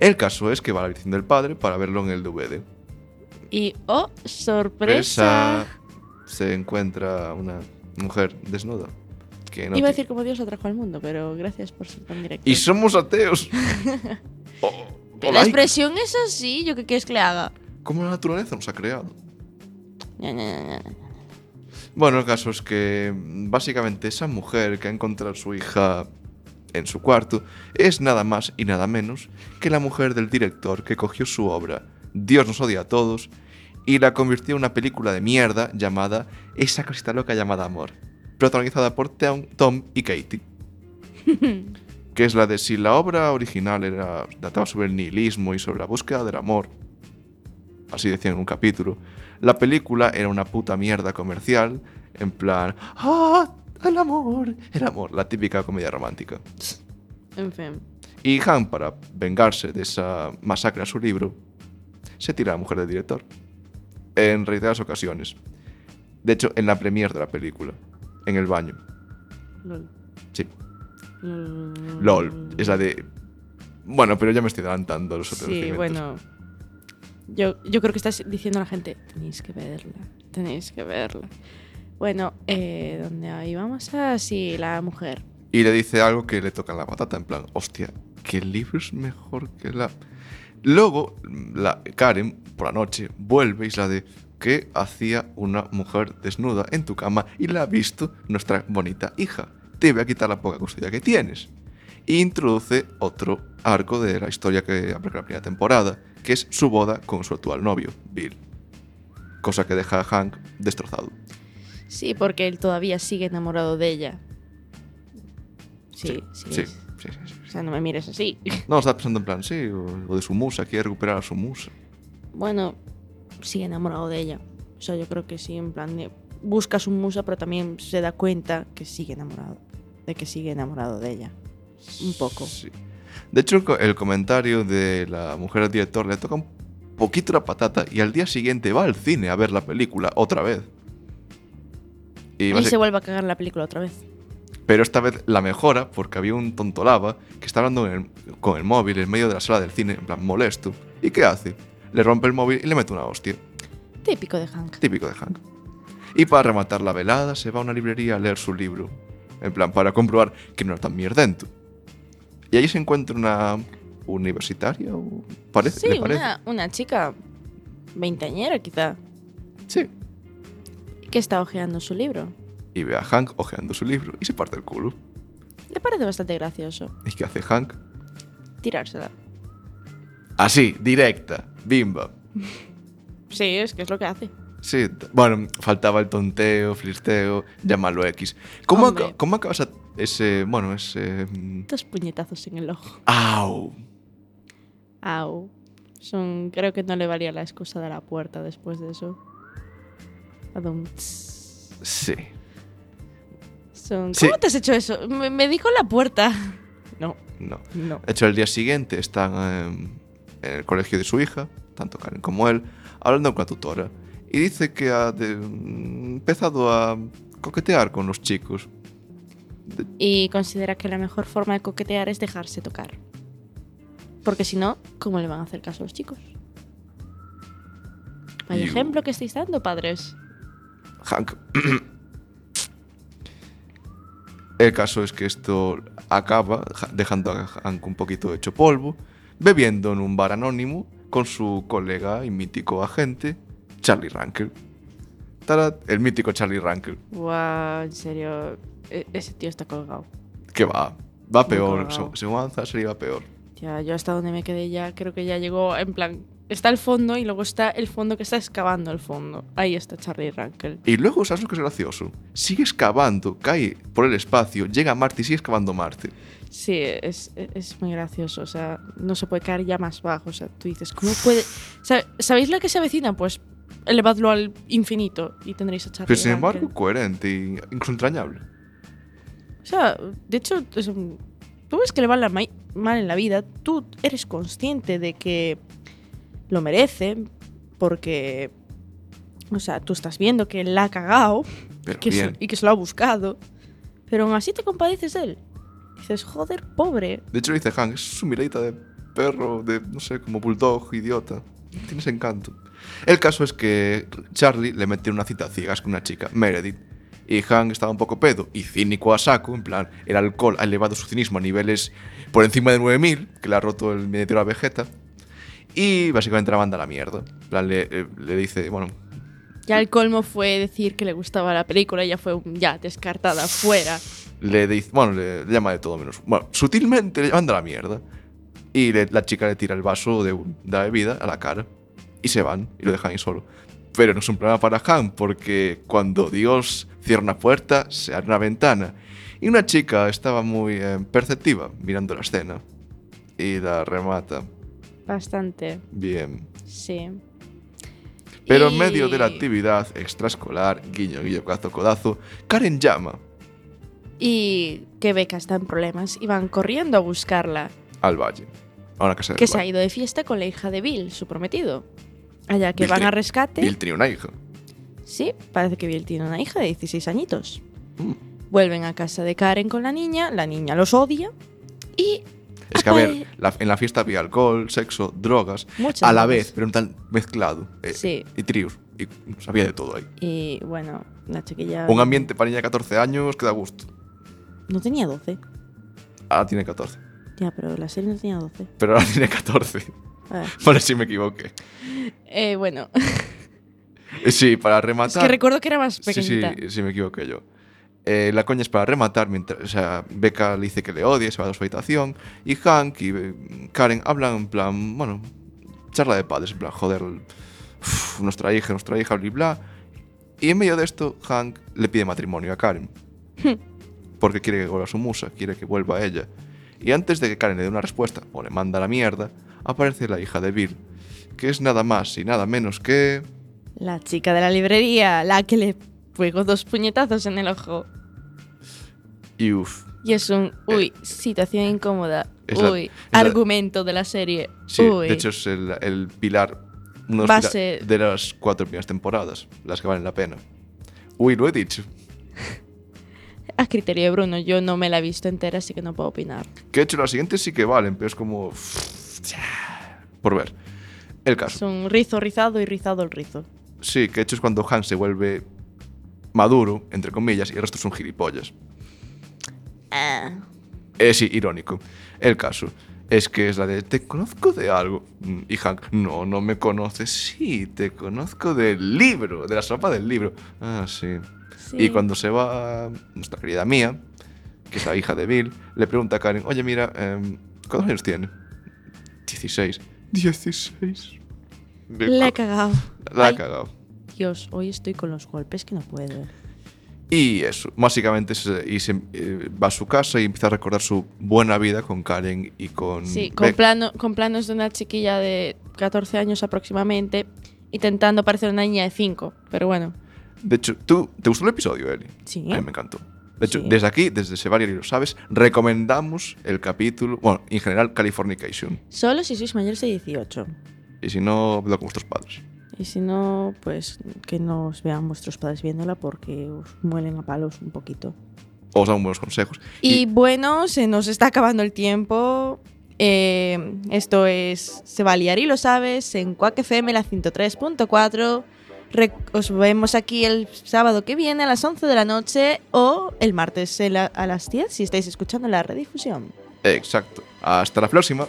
El caso es que va a la habitación del padre para verlo en el DVD. Y, oh, sorpresa. Esa se encuentra una mujer desnuda. Que no Iba a decir como Dios la trajo al mundo, pero gracias por ser tan directo. Y somos ateos. O- o la expresión es así, ¿yo qué quieres que le haga? ¿Cómo la naturaleza nos ha creado? Bueno, el caso es que básicamente esa mujer que ha encontrado a su hija en su cuarto es nada más y nada menos que la mujer del director que cogió su obra Dios nos odia a todos y la convirtió en una película de mierda llamada Esa cosita loca llamada Amor, protagonizada por Tom, Tom y Katie. que es la de si la obra original era trataba sobre el nihilismo y sobre la búsqueda del amor, así decían en un capítulo, la película era una puta mierda comercial, en plan, ¡ah! El amor, el amor, la típica comedia romántica. En fin. Y Han, para vengarse de esa masacre a su libro, se tira a la mujer del director. En reiteradas ocasiones. De hecho, en la premiere de la película. En el baño. Lol. Sí. Lol. LOL. Es la de. Bueno, pero ya me estoy adelantando los otros Sí, bueno. Yo, yo creo que estás diciendo a la gente, tenéis que verla, tenéis que verla. Bueno, eh, ¿dónde ahí vamos? a sí, la mujer. Y le dice algo que le toca la patata, en plan, hostia, ¿qué libro es mejor que la...? Luego, la Karen, por la noche, vuelve y es la de ¿qué hacía una mujer desnuda en tu cama y la ha visto nuestra bonita hija? Te voy a quitar la poca custodia que tienes. E introduce otro arco de la historia que abarca la primera temporada, que es su boda con su actual novio, Bill. Cosa que deja a Hank destrozado. Sí, porque él todavía sigue enamorado de ella. Sí, sí. sí, sí, sí, sí. O sea, no me mires así. No, está pensando en plan, sí, o, o de su musa, quiere recuperar a su musa. Bueno, sigue enamorado de ella. O sea, yo creo que sí, en plan de busca a su musa, pero también se da cuenta que sigue enamorado. De que sigue enamorado de ella. Un poco. Sí. De hecho, el comentario de la mujer del director le toca un poquito la patata y al día siguiente va al cine a ver la película otra vez. Y se vuelve a cagar la película otra vez. Pero esta vez la mejora porque había un tontolaba que está hablando el- con el móvil en medio de la sala del cine, en plan molesto. ¿Y qué hace? Le rompe el móvil y le mete una hostia. Típico de Hank. Típico de Hank. Y para rematar la velada se va a una librería a leer su libro. En plan, para comprobar que no era tan mierdento. Y allí se encuentra una universitaria, o parece, Sí, parece. una, una chica veinteañera quizá, Sí. Que está hojeando su libro. Y ve a Hank hojeando su libro y se parte el culo. Le parece bastante gracioso. ¿Y qué hace Hank? Tirársela. Así, directa, bimba. Sí, es que es lo que hace. Sí, bueno, faltaba el tonteo, flirteo, llámalo X. ¿Cómo, aca- cómo acabas a- ese, bueno, ese... mm, Dos puñetazos en el ojo. ¡Au! Au. Son, creo que no le valía la excusa de la puerta después de eso. Sí. Son, Sí. ¿Cómo te has hecho eso? Me, me di con la puerta. No, No. no. De hecho, el día siguiente están em, en el colegio de su hija, tanto Karen como él, hablando con la tutora. Y dice que ha de- mm, empezado a coquetear con los chicos. Y considera que la mejor forma de coquetear es dejarse tocar. Porque si no, ¿cómo le van a hacer caso a los chicos? Vaya ejemplo que estáis dando, padres. Hank. El caso es que esto acaba ja- dejando a Hank un poquito hecho polvo, bebiendo en un bar anónimo con su colega y mítico agente, Charlie. Tarad, el mítico Charlie Rankel. Guau, en serio. e- ese tío está colgado. Que va, va peor. Según según avanza, sería peor. Ya, yo hasta donde me quedé ya, creo que ya llegó, en plan, está el fondo y luego está el fondo que está excavando el fondo. Ahí está Charlie Rankel. Y luego, ¿sabes lo que es gracioso? Sigue excavando, cae por el espacio, llega a Marte y sigue excavando Marte. Sí, es, es muy gracioso, o sea, no se puede caer ya más bajo, o sea, tú dices, ¿cómo puede...? Sa- ¿Sabéis lo que se avecina? Pues elevadlo al infinito y tendréis a Charlie Pero sin Rankel. embargo, coherente e incluso entrañable. O sea, de hecho, es un- tú ves que le va la mal en la vida, tú eres consciente de que lo merece, porque, o sea, tú estás viendo que la ha cagado que se- y que se lo ha buscado, pero aún así te compadeces de él. Dices, joder, pobre. De hecho, dice Hank, es su miradita de perro, de, no sé, como bulldog, idiota. Tienes encanto. El caso es que Charlie le mete una cita a ciegas con una chica, Meredith. Y Hank estaba un poco pedo y cínico a saco, en plan, el alcohol ha elevado su cinismo a niveles por encima de 9000, que le ha roto el medio de la vegeta. Y básicamente la manda a la mierda. Plan, le, eh, le dice, bueno, Ya el colmo fue decir que le gustaba la película y ya fue ya descartada, fuera. le dice, bueno, le, le llama de todo menos. Bueno, sutilmente le manda a la mierda. Y le- la chica le tira el vaso de, de la bebida a la cara. Y se van y lo dejan ahí solo. Pero no es un problema para Han, porque cuando Dios cierra una puerta, se abre una ventana. Y una chica estaba muy eh, perceptiva mirando la escena. Y la remata. Bastante, Bien. sí. Pero Y- en medio de la actividad extraescolar, guiño, guiño, codazo, codazo, Karen llama Y que Beca está en problemas y van corriendo a buscarla. al valle. A una casa del que se ha valle. ido de fiesta con la hija de Bill, su prometido. Allá que Bill van tiene- a rescate. Bill tenía una hija. Sí, parece que Bill tiene una hija de 16 añitos. Mm. Vuelven a casa de Karen con la niña, la niña los odia y... Es que, a ver, la- en la fiesta había alcohol, sexo, drogas, Muchas a la drogas. vez, pero un tal mezclado. eh, Sí. Y tríos. Y sabía de todo ahí. Y bueno, la chiquilla... Un ambiente para niña de 14 años que da gusto. No tenía 12. Ahora tiene 14. Ya, pero la serie no tenía 12. Pero ahora tiene 14. Ah. Vale, sí me equivoqué. Eh, bueno, Sí, para es rematar. que recuerdo que era más Sí, sí, pequeñita. sí, me equivoqué yo. Eh, la coña es para rematar, mientras, o sea, Becca le dice que le odia, se va a su habitación, y Hank y eh, Karen hablan en plan, bueno, charla de padres, en plan, joder, uf, nuestra hija, nuestra hija, bla, bla. Y en medio de esto, Hank le pide matrimonio a Karen. porque quiere que vuelva a su musa, quiere que vuelva a ella. Y antes de que Karen le dé una respuesta o le manda a la mierda, aparece la hija de Bill, que es nada más y nada menos que... La chica de la librería, la que le pegó dos puñetazos en el ojo. Y uff. Y es un, uy, situación incómoda. Es la- uy, es la- argumento de la serie. Sí, uy. de hecho es el, el pilar, uno Base- de las cuatro primeras temporadas, las que valen la pena. Uy, lo he dicho. A criterio de Bruno, yo no me la he visto entera, así que no puedo opinar. Que de hecho las siguientes sí que valen, pero es como... Por ver. El Es caso. un rizo rizado y rizado el rizo. Sí, que de hecho es cuando Han se vuelve maduro, entre comillas, y el resto son gilipollas. Ah. Es sí, irónico. El caso es que es la de te conozco de algo. Mm, Y Hank, no, no me conoces. Sí, te conozco del libro, de la sopa del libro. Ah, sí. Sí. Y cuando se va nuestra querida Mía, que es la hija de Bill, le pregunta a Karen, oye, mira, em, ¿cuántos años tiene? 16. 16. Le he cagado. La ha Ay, cagado. Dios, hoy estoy con los golpes que no puedo. Y eso, básicamente se, y se, eh, va a su casa y empieza a recordar su buena vida con Karen y con... Sí, con, Beck. plano, con planos de una chiquilla de 14 años aproximadamente, intentando parecer una niña de 5. Pero bueno, De hecho, ¿tú, ¿te gustó el episodio, Eli? Sí. A mí me encantó. De hecho, Sí. desde aquí, desde Sevalia y lo sabes, recomendamos el capítulo, bueno, en general, Californication. solo si sois mayores de 18. Y si no, vedlo con vuestros padres. Y si no, pues que no os vean vuestros padres viéndola porque os muelen a palos un poquito. Os dan buenos consejos. Y, bueno, se nos está acabando el tiempo. Eh, esto es Se va a liar y lo sabes en Quack FM, la 103.4. Re- Os vemos aquí el sábado que viene a las 11 de la noche o el martes a las 10 si estáis escuchando la redifusión. Exacto. Hasta la próxima.